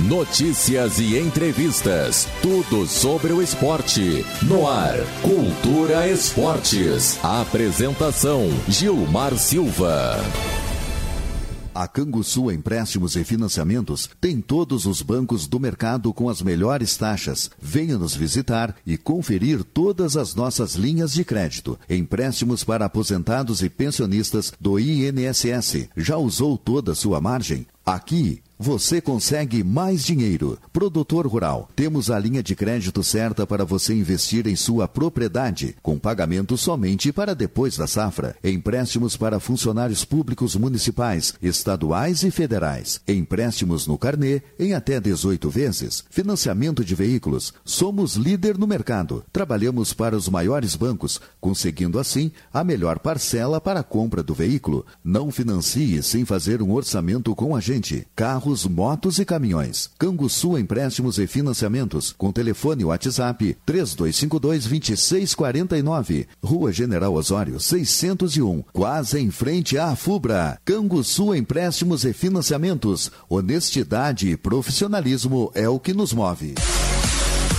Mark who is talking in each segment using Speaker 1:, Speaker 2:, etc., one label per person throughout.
Speaker 1: Notícias e entrevistas. Tudo sobre o esporte. No ar. Cultura Esportes. Apresentação: Gilmar Silva.
Speaker 2: A Canguçu Empréstimos e Financiamentos tem todos os bancos do mercado com as melhores taxas. Venha nos visitar e conferir todas as nossas linhas de crédito. Empréstimos para aposentados e pensionistas do INSS. Já usou toda a sua margem? Aqui você consegue mais dinheiro. Produtor Rural, temos a linha de crédito certa para você investir em sua propriedade, com pagamento somente para depois da safra. Empréstimos para funcionários públicos municipais, estaduais e federais. Empréstimos no carnê em até 18 vezes. Financiamento de veículos. Somos líder no mercado. Trabalhamos para os maiores bancos, conseguindo assim a melhor parcela para a compra do veículo. Não financie sem fazer um orçamento com a gente. Carro carros, motos e caminhões. Canguçu Empréstimos e Financiamentos, com telefone WhatsApp 3252-2649. Rua General Osório, 601, quase em frente à FUBRA. Canguçu Empréstimos e Financiamentos. Honestidade e profissionalismo é o que nos move.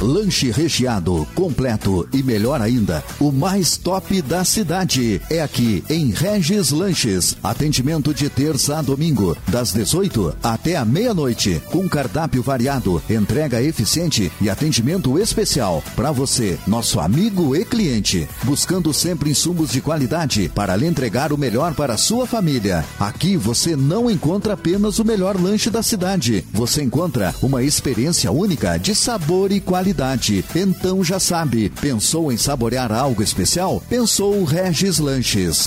Speaker 2: Lanche recheado, completo e melhor ainda, o mais top da cidade. É aqui em Regis Lanches. Atendimento de terça a domingo, das 18 até a meia-noite, com cardápio variado, entrega eficiente e atendimento especial para você, nosso amigo e cliente, buscando sempre insumos de qualidade para lhe entregar o melhor para a sua família. Aqui você não encontra apenas o melhor lanche da cidade, você encontra uma experiência única de sabor e qualidade Então já sabe, pensou em saborear algo especial? Pensou Regis Lanches.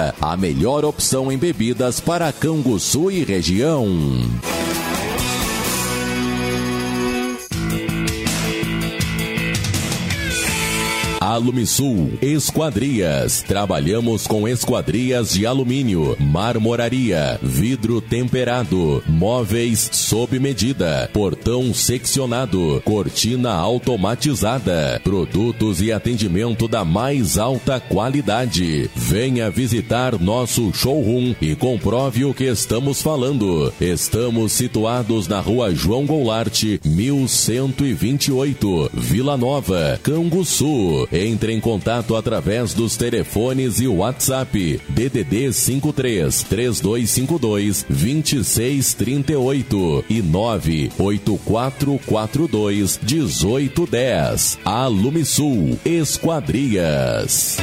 Speaker 1: a melhor opção em bebidas para Canguçu e região. Alumisul Esquadrias. Trabalhamos com esquadrias de alumínio, marmoraria, vidro temperado, móveis sob medida, portão seccionado, cortina automatizada, produtos e atendimento da mais alta qualidade. Venha visitar nosso showroom e comprove o que estamos falando. Estamos situados na rua João Goulart, 1128, Vila Nova, Canguçu Entre em contato através dos telefones e WhatsApp DDD 53 3252 2638 e 98442 1810. Alumisul Esquadrias.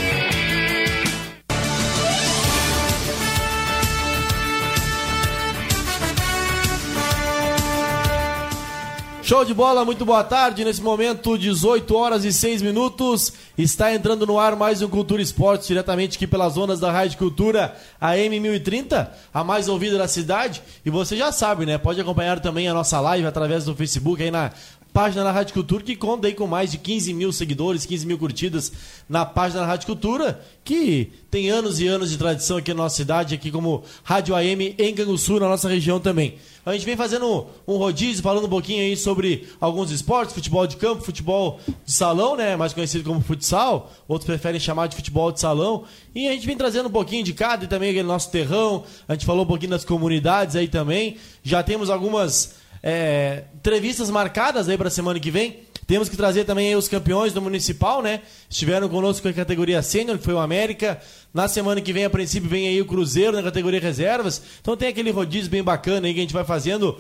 Speaker 3: Show de bola, muito boa tarde. Nesse momento, 18 horas e 6 minutos. Está entrando no ar mais um Cultura Esportes, diretamente aqui pelas zonas da Rádio Cultura AM 1030, a mais ouvida da cidade. E você já sabe, né? Pode acompanhar também a nossa live através do Facebook aí na página da Rádio Cultura, que conta aí com mais de 15 mil seguidores, 15 mil curtidas na página da Rádio Cultura, que tem anos e anos de tradição aqui na nossa cidade, aqui como Rádio AM em Canguçu, na nossa região também. A gente vem fazendo um rodízio, falando um pouquinho aí sobre alguns esportes, futebol de campo, futebol de salão, né, mais conhecido como futsal, outros preferem chamar de futebol de salão, e a gente vem trazendo um pouquinho de cada e também aquele nosso terrão, a gente falou um pouquinho das comunidades aí também, já temos algumas é, entrevistas marcadas aí para a semana que vem. Temos que trazer também os campeões do Municipal, né? Estiveram conosco com a categoria sênior, que foi o América. Na semana que vem, a princípio, vem aí o Cruzeiro na categoria reservas. Então tem aquele rodízio bem bacana aí que a gente vai fazendo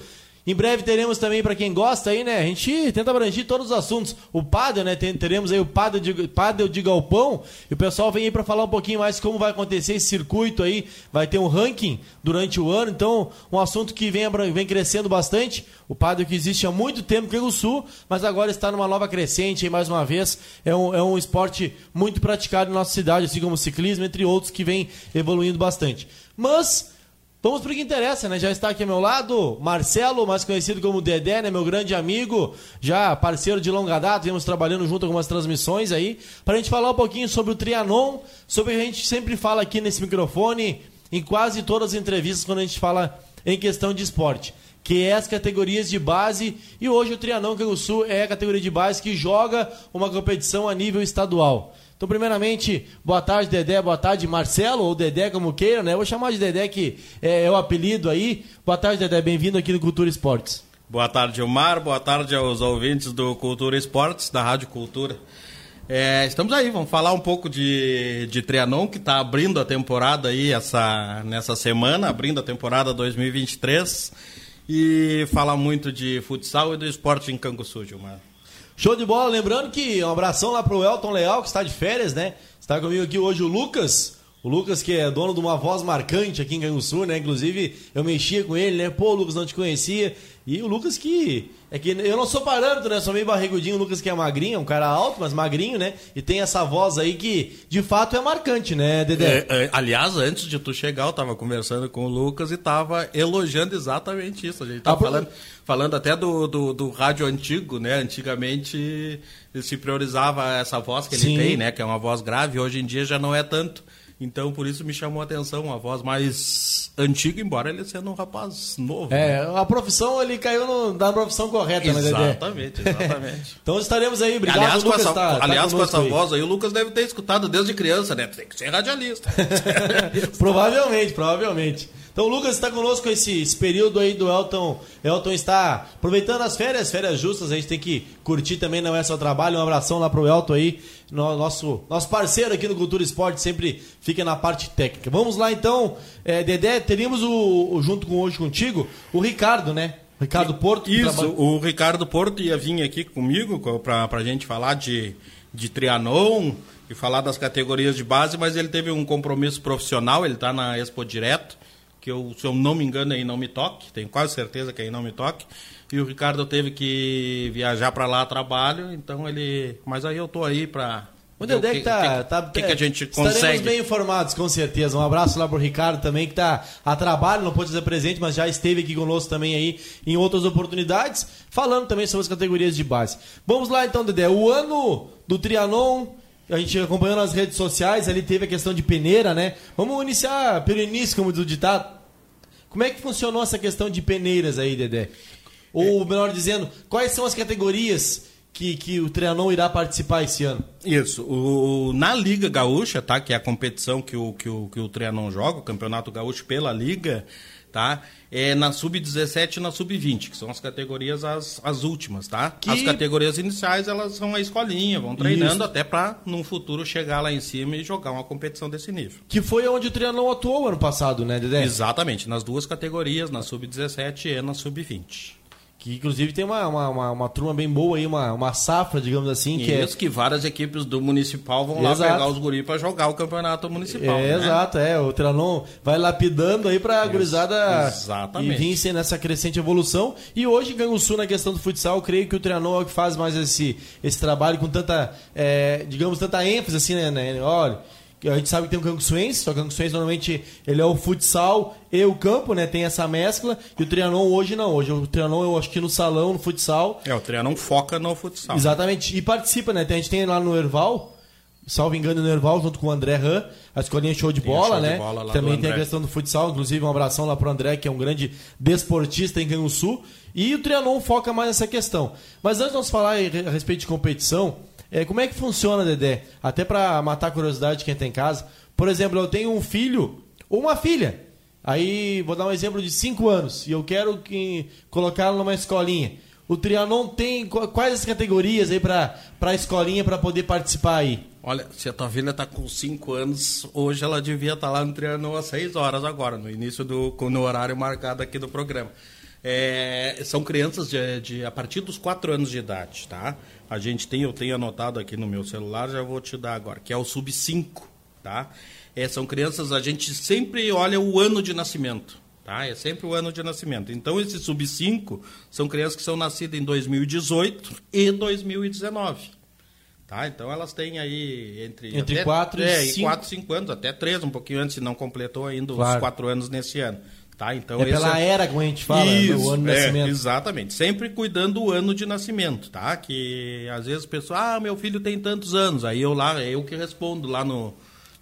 Speaker 3: em breve teremos também, para quem gosta aí, né? A gente tenta abranger todos os assuntos. O Padel, né? Teremos aí o Padel de, Padel de Galpão. E o pessoal vem aí para falar um pouquinho mais como vai acontecer esse circuito aí. Vai ter um ranking durante o ano. Então, um assunto que vem, vem crescendo bastante. O Padel que existe há muito tempo aqui no Sul, mas agora está numa nova crescente aí mais uma vez. É um, é um esporte muito praticado na nossa cidade, assim como o ciclismo, entre outros que vem evoluindo bastante. Mas Vamos para o que interessa, né? Já está aqui ao meu lado, Marcelo, mais conhecido como Dedé, né? Meu grande amigo, já parceiro de longa data, viemos trabalhando junto algumas transmissões aí, para a gente falar um pouquinho sobre o Trianon, sobre o que a gente sempre fala aqui nesse microfone, em quase todas as entrevistas, quando a gente fala em questão de esporte, que é as categorias de base, e hoje o Canguçu Sul é a categoria de base que joga uma competição a nível estadual. Então, primeiramente, boa tarde, Dedé, boa tarde, Marcelo, ou Dedé, como queira, né? Vou chamar de Dedé, que é, é o apelido aí. Boa tarde, Dedé, bem-vindo aqui no Cultura Esportes.
Speaker 4: Boa tarde, Omar, boa tarde aos ouvintes do Cultura Esportes, da Rádio Cultura. É, estamos aí, vamos falar um pouco de, de Trianon, que está abrindo a temporada aí essa, nessa semana, abrindo a temporada 2023, e falar muito de futsal e do esporte em Canguçu, Gilmar.
Speaker 3: Show de bola, lembrando que um abração lá pro Elton Leal, que está de férias, né? Está comigo aqui hoje o Lucas. O Lucas, que é dono de uma voz marcante aqui em Canguçu, né? Inclusive, eu mexia com ele, né? Pô, Lucas, não te conhecia. E o Lucas que. É que eu não sou parâmetro, né? Sou meio barrigudinho. O Lucas que é magrinho, é um cara alto, mas magrinho, né? E tem essa voz aí que, de fato, é marcante, né, Dedé?
Speaker 4: É, é, aliás, antes de tu chegar, eu tava conversando com o Lucas e tava elogiando exatamente isso. A gente tava ah, falando falando até do, do, do, rádio antigo, né? Antigamente se priorizava essa voz que Sim. ele tem, né? Que é uma voz grave, hoje em dia já não é tanto. Então, por isso me chamou a atenção, uma voz mais antiga, embora ele sendo um rapaz novo.
Speaker 3: É, né? a profissão, ele caiu no, na profissão correta,
Speaker 4: né, Exatamente, exatamente.
Speaker 3: então estaremos aí, obrigado,
Speaker 4: Aliás,
Speaker 3: Lucas,
Speaker 4: com essa,
Speaker 3: tá,
Speaker 4: tá aliás, tá com essa aí. voz aí, o Lucas deve ter escutado desde criança, né? Tem que ser radialista.
Speaker 3: provavelmente, provavelmente. Então o Lucas está conosco esse, esse, período aí do Elton. Elton está aproveitando as férias, férias justas, a gente tem que curtir também, não é só trabalho. Um abração lá pro Elton aí, nosso, nosso parceiro aqui no Cultura Esporte, sempre fica na parte técnica. Vamos lá então, é, Dedé, teríamos o, o, junto com hoje contigo o Ricardo, né? Ricardo Porto.
Speaker 4: Isso, trabalha... o Ricardo Porto ia vir aqui comigo para a gente falar de, de Trianon e falar das categorias de base, mas ele teve um compromisso profissional, ele está na Expo Direto que eu, se eu não me engano, aí não me toque, tenho quase certeza que aí não me toque. E o Ricardo teve que viajar para lá a trabalho, então ele. Mas aí eu tô aí para
Speaker 3: o Dedé que, tá,
Speaker 4: que, tá, que, que a gente consegue.
Speaker 3: Estaremos bem informados, com certeza. Um abraço lá pro Ricardo também, que está a trabalho, não pode dizer presente, mas já esteve aqui conosco também aí em outras oportunidades, falando também sobre as categorias de base. Vamos lá então, Dedé. O ano do Trianon a gente acompanhou nas redes sociais, ali teve a questão de peneira, né? Vamos iniciar pelo início, como diz o ditado. Como é que funcionou essa questão de peneiras aí, Dedé? Ou, é. melhor dizendo, quais são as categorias que, que o Trianon irá participar esse ano?
Speaker 4: Isso. O, na Liga Gaúcha, tá? Que é a competição que o, que o, que o Trianon joga, o Campeonato Gaúcho pela Liga, tá? É na sub-17 e na sub-20, que são as categorias as, as últimas, tá?
Speaker 3: Que-
Speaker 4: As categorias iniciais, elas são a escolinha, vão treinando
Speaker 3: Isso.
Speaker 4: até para num futuro chegar lá em cima e jogar uma competição desse nível.
Speaker 3: Que foi onde o Trianon atuou ano passado, né, Dedé?
Speaker 4: Exatamente, nas duas categorias, na sub-17 e na sub-20.
Speaker 3: Que inclusive tem uma, uma, uma, uma turma bem boa aí, uma, uma safra, digamos assim, que é.
Speaker 4: Isso que várias equipes do municipal vão lá
Speaker 3: Exato.
Speaker 4: pegar os guris para jogar o campeonato municipal.
Speaker 3: É,
Speaker 4: né?
Speaker 3: exato, é. O Trianon vai lapidando aí pra gurizada
Speaker 4: exatamente.
Speaker 3: e vir nessa crescente evolução. E hoje, Canguçu, na questão do futsal, creio que o Trianon é o que faz mais esse, esse trabalho com tanta, é, digamos, tanta ênfase, assim, né? né? Olha, a gente sabe que tem o Canguçuense, só que o Canguçuense normalmente ele é o futsal e o campo, né? Tem essa mescla. E o Trianon hoje não. Hoje o Trianon eu acho que no salão, no futsal,
Speaker 4: É, o Trianon foca no futsal.
Speaker 3: Exatamente. E participa, né? A gente tem lá no Erval, salvo engano, no Erval, junto com o André Han, a escolinha show de
Speaker 4: Tem
Speaker 3: bola,
Speaker 4: show de
Speaker 3: né?
Speaker 4: bola lá
Speaker 3: Também tem a questão do futsal, inclusive um abração lá pro André, que é um grande desportista em Canguçu. E o Trianon foca mais nessa questão. Mas antes de nós falar a respeito de competição, é, como é que funciona, Dedé? Até pra matar a curiosidade de quem tá em casa. Por exemplo, eu tenho um filho ou uma filha. Aí vou dar um exemplo de 5 anos e eu quero que colocá-lo numa escolinha. O Trianon tem qu- quais as categorias aí para a escolinha para poder participar aí?
Speaker 4: Olha, se a tua filha tá com 5 anos, hoje ela devia estar lá no Trianon às 6 horas agora, no início do no horário marcado aqui do programa. É, são crianças de, de- a partir dos 4 anos de idade, tá? A gente tem, eu tenho anotado aqui no meu celular, já vou te dar agora, que é o sub 5, tá? É, são crianças, a gente sempre olha o ano de nascimento, tá? É sempre o ano de nascimento. Então, esses sub 5 são crianças que são nascidas em 2018 e 2019. Tá? Então elas têm aí entre,
Speaker 3: Entre
Speaker 4: até-
Speaker 3: quatro e
Speaker 4: é,
Speaker 3: cinco.
Speaker 4: 4, 5 anos, até 3, um pouquinho antes, se não completou ainda
Speaker 3: Claro.
Speaker 4: os 4 anos nesse ano. Tá? Então,
Speaker 3: é pela era, como a gente fala, né,
Speaker 4: Isso,
Speaker 3: o ano de
Speaker 4: é,
Speaker 3: nascimento.
Speaker 4: Exatamente. Sempre cuidando do ano de nascimento, tá? Que às vezes o pessoal, ah, meu filho tem tantos anos. Aí eu lá, é eu que respondo lá no,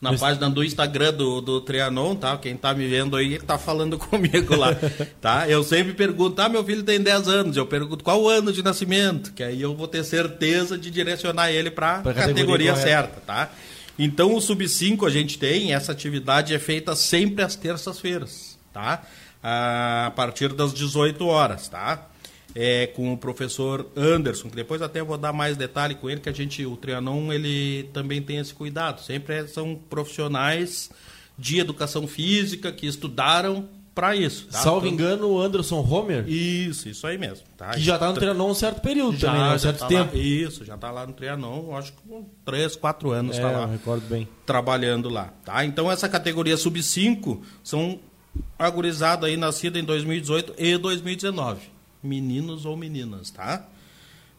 Speaker 4: na página do Instagram do, do Trianon, tá? Quem tá me vendo aí tá falando comigo lá, tá? Eu sempre pergunto, ah, meu filho tem 10 anos. Eu pergunto qual o ano de nascimento, que aí eu vou ter certeza de direcionar ele para a
Speaker 3: categoria
Speaker 4: categoria, certa, tá? Então o Sub-5 a gente tem, essa atividade é feita sempre às terças-feiras, tá? A partir das 18 horas, tá? É, com o professor Anderson, que depois até vou dar mais detalhe com ele, que a gente, o Trianon, ele também tem esse cuidado. Sempre é- são profissionais de educação física que estudaram para isso. Tá?
Speaker 3: Salvo
Speaker 4: Então-
Speaker 3: engano, o Anderson Homer,
Speaker 4: Isso, isso aí mesmo. Tá?
Speaker 3: que já tá no Trianon um certo período
Speaker 4: Já,
Speaker 3: também, né? um certo
Speaker 4: tá
Speaker 3: tempo.
Speaker 4: Lá, isso, já está lá no Trianon, acho que com 3, 4 anos
Speaker 3: É,
Speaker 4: está lá
Speaker 3: recordo bem.
Speaker 4: trabalhando lá, tá? Então essa categoria sub-5 são agorizada aí nascida em 2018 e 2019, meninos ou meninas, tá?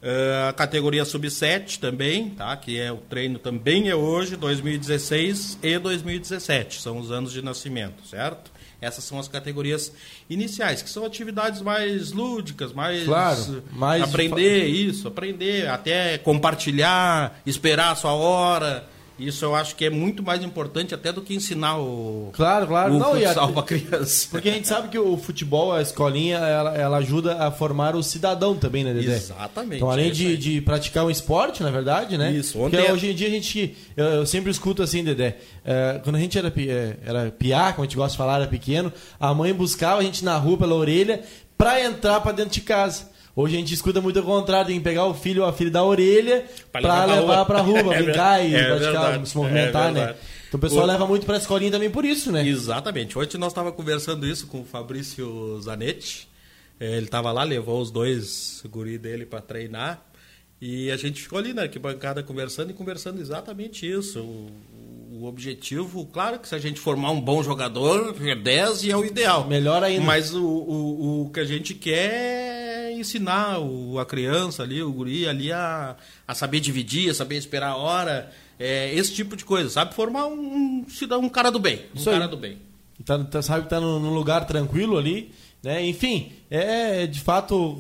Speaker 4: Eh, a categoria sub-7 também, tá? Que é o treino também é hoje 2016 e 2017, são os anos de nascimento, certo? Essas são as categorias iniciais, que são atividades mais lúdicas, mais,
Speaker 3: Claro, mais de
Speaker 4: aprender isso, aprender, até compartilhar, esperar a sua hora. Isso eu acho que é muito mais importante até do que ensinar o,
Speaker 3: Claro, claro.
Speaker 4: o
Speaker 3: Não, a-
Speaker 4: futsal para criança.
Speaker 3: Porque a gente sabe que o futebol, a escolinha, ela, ela ajuda a formar o cidadão também, né, Dedé?
Speaker 4: Exatamente,
Speaker 3: Então, além
Speaker 4: é
Speaker 3: de, de praticar um esporte, na verdade, né?
Speaker 4: Isso,
Speaker 3: Porque
Speaker 4: ontem-
Speaker 3: hoje em dia a gente. Eu, eu sempre escuto assim, Dedé. é, quando a gente era, é, era piá, como a gente gosta de falar, era pequeno, a mãe buscava a gente na rua pela orelha pra entrar pra dentro de casa. Hoje a gente escuta muito o contrário, tem que pegar o filho ou a filha da orelha pra,
Speaker 4: Pra levar pra
Speaker 3: levar
Speaker 4: rua.
Speaker 3: pra rua,
Speaker 4: É
Speaker 3: brincar e
Speaker 4: verdade, é
Speaker 3: praticar,
Speaker 4: verdade,
Speaker 3: se movimentar,
Speaker 4: é
Speaker 3: né? Então o pessoal
Speaker 4: O-
Speaker 3: leva muito pra escolinha também por isso, né?
Speaker 4: Exatamente. Ontem nós estávamos conversando isso com o Fabrício Zanetti. Eh, Ele estava lá, levou os dois guri dele para treinar. E a gente ficou ali na arquibancada conversando e conversando exatamente isso. O, o objetivo, claro que se a gente formar um bom jogador, é 10 e é o ideal.
Speaker 3: Melhor ainda.
Speaker 4: Mas o, o, o que a gente quer é ensinar o, a criança ali, o guri ali a, a saber dividir, a saber esperar a hora. É, esse tipo de coisa, sabe? Formar um, cidadão, um cara do bem. Um
Speaker 3: Isso aí.
Speaker 4: cara do bem.
Speaker 3: Tá, tá- sabe que tá num lugar tranquilo ali, né? Enfim, é de fato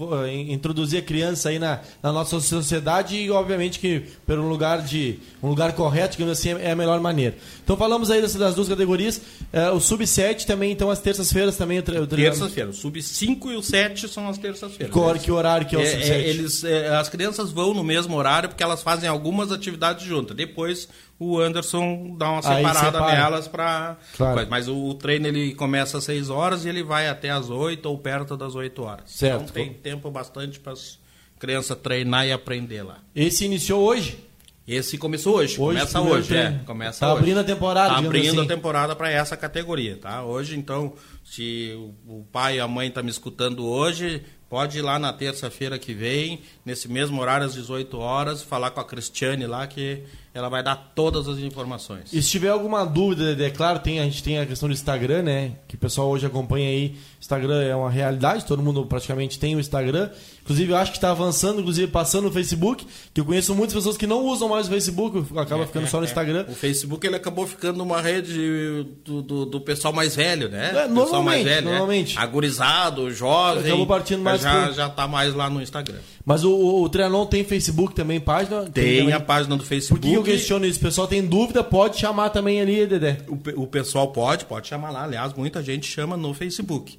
Speaker 3: introduzir a criança aí na, na nossa sociedade e obviamente que pelo lugar de um lugar correto, digamos assim, é a melhor maneira. Então falamos aí das, das duas categorias, é, o sub 7 também, então as terças-feiras também.
Speaker 4: Terças-feiras, o sub 5 e o 7 são as terças-feiras.
Speaker 3: Que, que horário que é o é, sub 7?
Speaker 4: É, eles, é, as crianças vão no mesmo horário porque elas fazem algumas atividades juntas. Depois o Anderson dá uma separada nelas para. Claro. Mas o, treino ele começa às 6 horas e ele vai até às 8 ou perto das 8 horas.
Speaker 3: Certo.
Speaker 4: Então tem tempo bastante para as crianças treinar e aprender lá.
Speaker 3: Esse iniciou hoje?
Speaker 4: Esse começou hoje, hoje começa hoje, é, começa
Speaker 3: tá
Speaker 4: hoje.
Speaker 3: abrindo a temporada,
Speaker 4: tá abrindo
Speaker 3: assim.
Speaker 4: a temporada para essa categoria, tá? Hoje então, se o pai e a mãe tá me escutando hoje, Pode ir lá na terça-feira que vem, nesse mesmo horário, às 18 horas, falar com a Cristiane lá, que ela vai dar todas as informações.
Speaker 3: E se tiver alguma dúvida, é claro, tem, a gente tem a questão do Instagram, né? Que o pessoal hoje acompanha aí. Instagram é uma realidade, todo mundo praticamente tem o Instagram. Inclusive, eu acho que está avançando, inclusive passando no Facebook, que eu conheço muitas pessoas que não usam mais o Facebook, acaba é, ficando é, só no é. Instagram.
Speaker 4: O Facebook ele acabou ficando uma rede do, do, do pessoal mais velho, né?
Speaker 3: É, mais velho, né? normalmente.
Speaker 4: Né? Agorizado, jovem.
Speaker 3: Acabou partindo mais
Speaker 4: já, por... já tá mais lá no Instagram.
Speaker 3: Mas o, o, o Trianon tem Facebook também, página?
Speaker 4: Tem, tem também. a página do Facebook.
Speaker 3: Por que eu questiono isso? O pessoal tem dúvida, pode chamar também ali, Dedé.
Speaker 4: O, o pessoal pode, pode chamar lá. Aliás, muita gente chama no Facebook.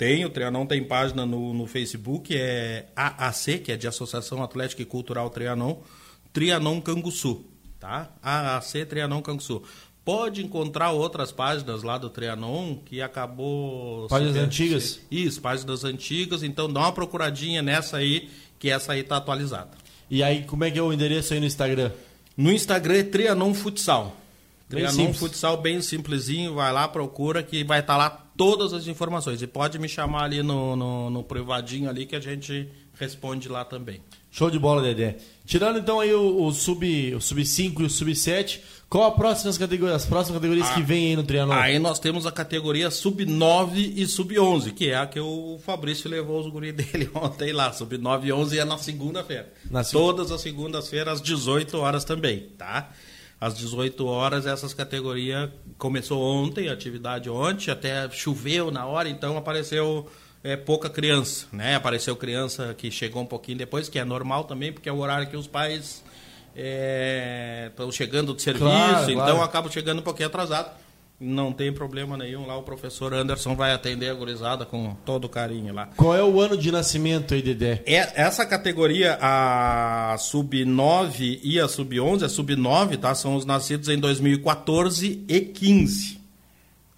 Speaker 4: Tem, o Trianon tem página no, no Facebook, é AAC, que é de Associação Atlética e Cultural Trianon, Trianon Canguçu, tá? AAC Trianon Canguçu. Pode encontrar outras páginas lá do Trianon que acabou...
Speaker 3: Páginas antigas?
Speaker 4: Isso, páginas antigas, então dá uma procuradinha nessa aí, que essa aí tá atualizada.
Speaker 3: E aí, como é que é o endereço aí no Instagram?
Speaker 4: No Instagram é Trianon Futsal. Trianon Futsal bem simplesinho, vai lá, procura que vai estar tá lá todas as informações. E pode me chamar ali no, no, no, privadinho ali que a gente responde lá também.
Speaker 3: Show de bola, Dedé. Tirando então aí o, o sub o sub 5 e o sub 7, qual a próxima categoria, as próximas categorias ah, que vem aí no Trianon?
Speaker 4: Aí nós temos a categoria sub 9 e sub 11, que é a que o Fabrício levou os guri dele ontem lá. Sub 9 e 11 é na segunda-feira. Todas as segundas-feiras às 18 horas também, tá? às 18 horas. Essas categorias começou ontem, a atividade ontem, até choveu na hora, então apareceu é, pouca criança, né? Apareceu criança que chegou um pouquinho depois, que é normal também, porque é o horário que os pais estão é, chegando de serviço, claro, então claro. acabam chegando um pouquinho atrasado. Não tem problema nenhum lá, o professor Anderson vai atender a gurizada com todo carinho lá.
Speaker 3: Qual é o ano de nascimento aí, Dedé?
Speaker 4: É, essa categoria, a sub-9 e a sub-11, a sub-9, tá? São os nascidos em 2014 e 15.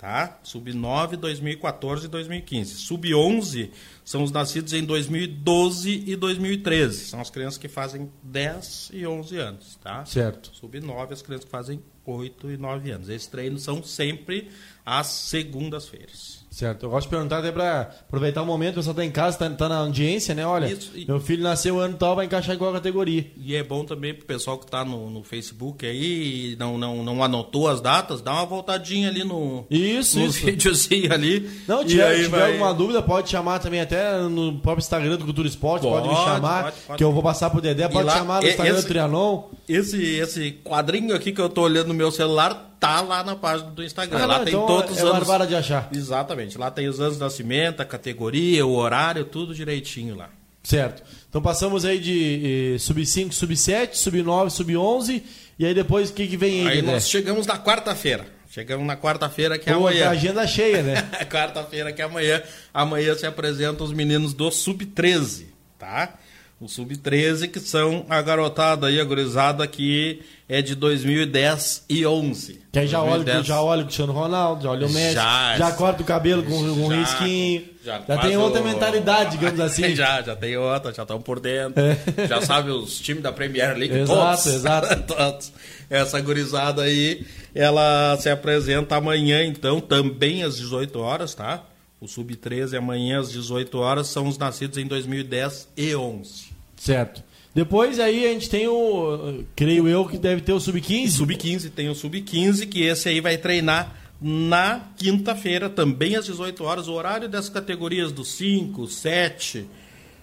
Speaker 4: Tá? Sub-9, 2014 e 2015. Sub-11 são os nascidos em 2012 e 2013. São as crianças que fazem 10 e 11 anos, tá?
Speaker 3: Certo.
Speaker 4: Sub-9, as crianças que fazem 8 e 9 anos. Esses treinos são sempre às segundas-feiras.
Speaker 3: Certo. Eu gosto de perguntar até para aproveitar o momento, o pessoal está em casa, está tá na audiência, né? Olha, Isso, e... meu filho nasceu ano tal, vai encaixar em qual categoria.
Speaker 4: E é bom também para o pessoal que está no, no Facebook aí não, não, não anotou as datas, dá uma voltadinha ali no,
Speaker 3: isso,
Speaker 4: no
Speaker 3: isso.
Speaker 4: videozinho ali.
Speaker 3: Não, tiver, tiver vai... alguma dúvida, pode chamar também até no próprio Instagram do Cultura Esporte, pode, pode me chamar, pode, pode. que eu vou passar pro Dedé, pode lá, chamar no Instagram esse, do Trianon.
Speaker 4: Esse, esse quadrinho aqui que eu estou olhando no meu celular tá lá na página do Instagram. Ah, lá tem
Speaker 3: então
Speaker 4: todos
Speaker 3: é
Speaker 4: os anos.
Speaker 3: É de achar.
Speaker 4: Exatamente. Lá tem os anos de nascimento, a categoria, o horário, tudo direitinho lá.
Speaker 3: Certo. Então passamos aí de eh, sub 5, sub 7, sub 9, sub 11 e aí depois o que, que vem aí?
Speaker 4: Aí nós chegamos na quarta-feira. Chegamos na quarta-feira que é Pô, amanhã.
Speaker 3: A agenda cheia, né?
Speaker 4: quarta-feira que é amanhã. Amanhã se apresentam os meninos do sub 13, tá? O sub-13, que são a garotada aí, a gurizada que é de 2010 e 11.
Speaker 3: Que aí já 2010. olha, já olha o Cristiano Ronaldo, já olha o Messi, já, já corta o cabelo com, com um risquinho. Já, já tem outra o... mentalidade, digamos assim.
Speaker 4: já, já tem outra, já estão por dentro. É. Já sabe os times da Premier League
Speaker 3: exato, todos. Exato,
Speaker 4: todos. Essa gurizada aí, ela se apresenta amanhã, então, também às 18 horas, tá? O Sub-13 amanhã às 18 horas são os nascidos em 2010 e 11.
Speaker 3: Certo. Depois aí a gente tem o, creio eu, que deve ter o Sub-15.
Speaker 4: Sub-15, tem o Sub-15, que esse aí vai treinar na quinta-feira, também às 18 horas. O horário dessas categorias do 5, 7,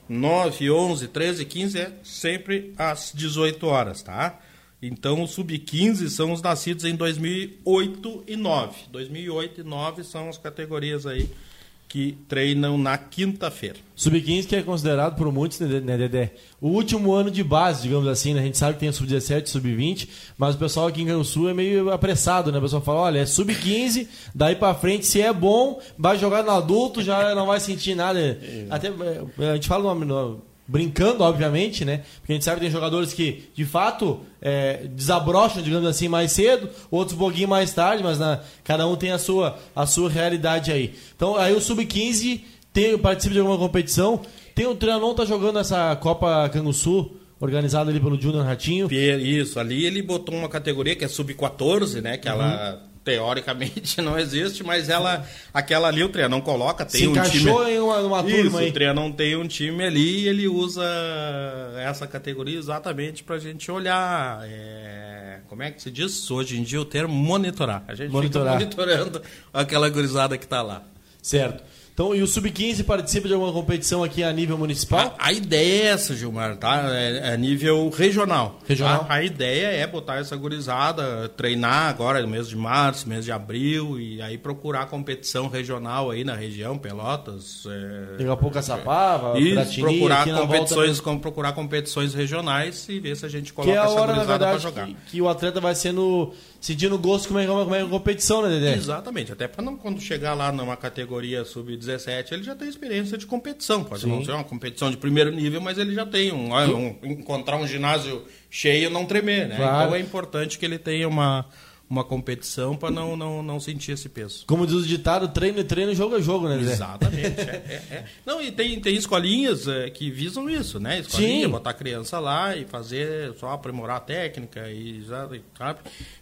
Speaker 4: 9, 11, 13, 15 é sempre às 18 horas, tá? Então, o sub-15 são os nascidos em 2008 e 2009. 2008 e 2009 são as categorias aí que treinam na quinta-feira.
Speaker 3: Sub-15 que é considerado por muitos, né, Dedé? O último ano de base, digamos assim, né? A gente sabe que tem sub-17, sub-20, mas o pessoal aqui em Rio Sul é meio apressado, né? O pessoal fala, olha, é sub-15, daí pra frente, se é bom, vai jogar no adulto, já não vai sentir nada. É. Até, é, a gente fala no, no brincando, obviamente, né? Porque a gente sabe que tem jogadores que, de fato, é, desabrocham, digamos assim, mais cedo, outros um pouquinho mais tarde, mas na, cada um tem a sua, a sua realidade aí. Então, aí o Sub-15 participa de alguma competição. Tem o Trianon tá jogando essa Copa Canguçu, organizada ali pelo Júnior Ratinho.
Speaker 4: Isso, ali ele botou uma categoria que é Sub-14, né? Que uhum. ela teoricamente não existe, mas ela, aquela ali o Trianon coloca, tem
Speaker 3: Se
Speaker 4: um
Speaker 3: time. em uma, Isso, turma aí.
Speaker 4: O Trianon tem um time ali e ele usa essa categoria exatamente pra gente olhar. É, como é que se diz hoje em dia o termo monitorar. A gente
Speaker 3: monitorar.
Speaker 4: fica monitorando aquela gurizada que tá lá.
Speaker 3: Certo. Então, e o Sub-15 participa de alguma competição aqui a nível municipal?
Speaker 4: A, a ideia é essa, Gilmar, tá? É, é nível regional.
Speaker 3: Regional.
Speaker 4: A, a, ideia é botar essa gurizada, treinar agora no mês de março, mês de abril, e aí procurar competição regional aí na região, Pelotas.
Speaker 3: É, Daqui a pouco Caçapava,
Speaker 4: Isso, procurar competições, com, procurar competições regionais e ver se a gente coloca
Speaker 3: que é a hora,
Speaker 4: essa
Speaker 3: gurizada para jogar. Que, que o atleta vai sendo sentindo gosto como é, como é a competição, né, Dedé?
Speaker 4: Exatamente, até para não quando chegar lá numa categoria sub-17, ele já tem experiência de competição. Pode Sim. não ser uma competição de primeiro nível, mas ele já tem um, um encontrar um ginásio cheio não tremer, né? Claro. Então é importante que ele tenha uma uma competição para não, não, não sentir esse peso.
Speaker 3: Como diz o ditado, treino e treino, jogo é jogo, né,
Speaker 4: Zé? Exatamente. é, é, é. Não, e tem, tem escolinhas é, que visam isso, né? Escolinha, Sim. botar a criança lá e fazer, só aprimorar a técnica e, sabe?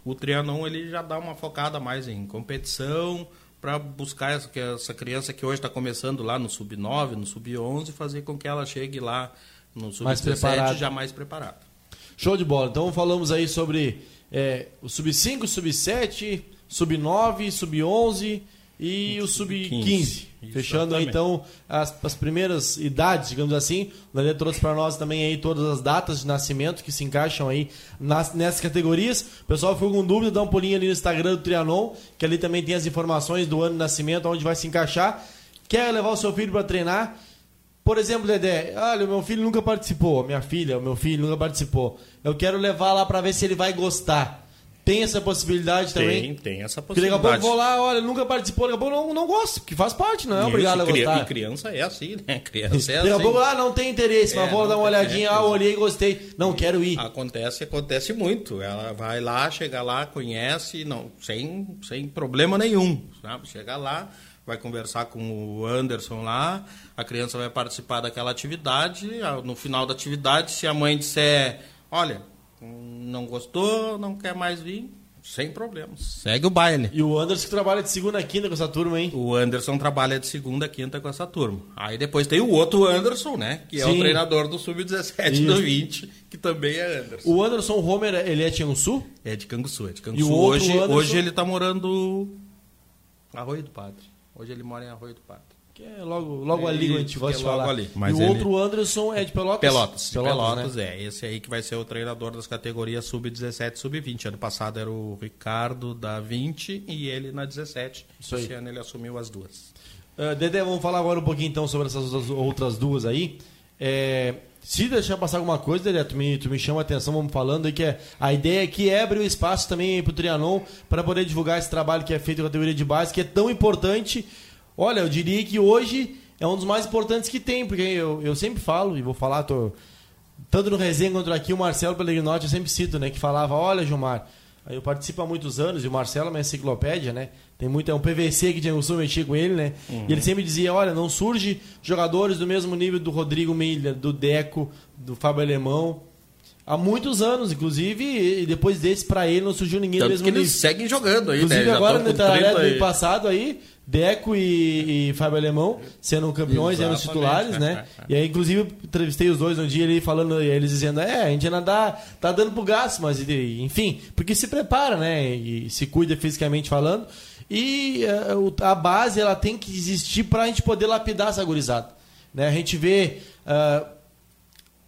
Speaker 4: O Trianon, ele já dá uma focada mais em competição, para buscar essa, essa criança que hoje está começando lá no sub-9, no sub-11, fazer com que ela chegue lá no sub-17 já mais preparada.
Speaker 3: Show de bola. Então falamos aí sobre é, o sub-5, sub-7, sub-9, sub-11 e o sub-15. Fechando então as, as, primeiras idades, digamos assim. O Daniel trouxe para nós também aí todas as datas de nascimento que se encaixam aí nas, nessas categorias. O pessoal ficou com dúvida, dá um pulinho ali no Instagram do Trianon, que ali também tem as informações do ano de nascimento, onde vai se encaixar. Quer levar o seu filho para treinar? Por exemplo, Dedé, olha, o meu filho nunca participou, minha filha, o meu filho nunca participou. Eu quero levar lá para ver se ele vai gostar. Tem essa possibilidade também?
Speaker 4: Tem, tem essa possibilidade.
Speaker 3: Porque daqui a pouco vou lá, olha, nunca participou, daqui a pouco não, não gosto, que faz parte, não é obrigado a gostar.
Speaker 4: E criança é assim, né? Criança é
Speaker 3: daqui
Speaker 4: assim.
Speaker 3: a pouco, ah, não tem interesse, mas é, vou dar uma olhadinha, é, ah, olhei e gostei. Não, quero ir.
Speaker 4: Acontece, acontece muito. Ela vai lá, chega lá, conhece, não, sem, sem problema nenhum, sabe? Chega lá, vai conversar com o Anderson lá, a criança vai participar daquela atividade, no final da atividade, se a mãe disser, olha, não gostou, não quer mais vir, sem problemas. Segue o baile.
Speaker 3: E o Anderson que trabalha de segunda a quinta com essa turma, hein?
Speaker 4: O Anderson trabalha de segunda a quinta com essa turma. Aí depois tem o outro Anderson, né? Que é Sim. o treinador do Sub-17 do 20, que também é Anderson.
Speaker 3: O Anderson Homer, ele é de Canguçu?
Speaker 4: É de Canguçu, é de Canguçu. E o hoje, Anderson... hoje ele tá morando Arroio do Padre. Hoje ele mora em Arroio do Pato.
Speaker 3: Que é logo, logo é, ali, a gente gosta de é falar. Ali.
Speaker 4: Mas
Speaker 3: e o ele... outro Anderson é de Pelotas?
Speaker 4: Pelotas. Pelotas, Pelotas né? é. Esse aí que vai ser o treinador das categorias sub-17 e sub-20. Ano passado era o Ricardo da 20 e ele na 17. Isso Esse aí. ano ele assumiu as duas.
Speaker 3: Uh, Dedé, vamos falar agora um pouquinho então sobre essas outras duas aí. É, se deixar passar alguma coisa, Dedé, tu me, tu me chama a atenção, vamos falando aí que é, a ideia é que abre o espaço também para o Trianon para poder divulgar esse trabalho que é feito com a categoria de base, que é tão importante. Olha, eu diria que hoje é um dos mais importantes que tem, porque eu, eu sempre falo, e vou falar, tô, tanto no resenha quanto aqui, o Marcelo Pellegrinotti eu sempre cito, né, que falava, olha, Gilmar, eu participo há muitos anos, e o Marcelo é uma enciclopédia, né? Tem muito, é um PVC que tinha costume mexer com ele, né? Uhum. E ele sempre dizia, olha, não surge jogadores do mesmo nível do Rodrigo Milha, do Deco, do Fábio Alemão. Há muitos anos, inclusive, e depois desse, para ele, não surgiu ninguém
Speaker 4: Tanto
Speaker 3: do mesmo
Speaker 4: que
Speaker 3: nível.
Speaker 4: eles seguem jogando aí,
Speaker 3: inclusive,
Speaker 4: né?
Speaker 3: agora, no ano passado aí, Deco e, e Fábio Alemão sendo campeões, eram os titulares, né? E aí, inclusive, entrevistei os dois um dia ali falando, eles dizendo, é, a gente ainda dá, tá dando pro gasto, mas enfim, porque se prepara, né? E se cuida fisicamente falando. E uh, a base ela tem que existir para a gente poder lapidar essa gurizada. Né? A gente vê, uh,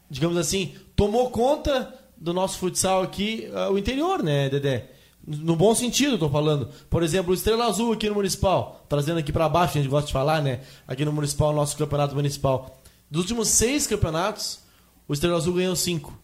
Speaker 3: digamos assim, tomou conta do nosso futsal aqui uh, o interior, né, Dedé? No bom sentido, estou falando. Por exemplo, o Estrela Azul aqui no Municipal, trazendo aqui para baixo, a gente gosta de falar, né? Aqui no Municipal, nosso campeonato municipal. Dos últimos seis campeonatos, o Estrela Azul ganhou cinco.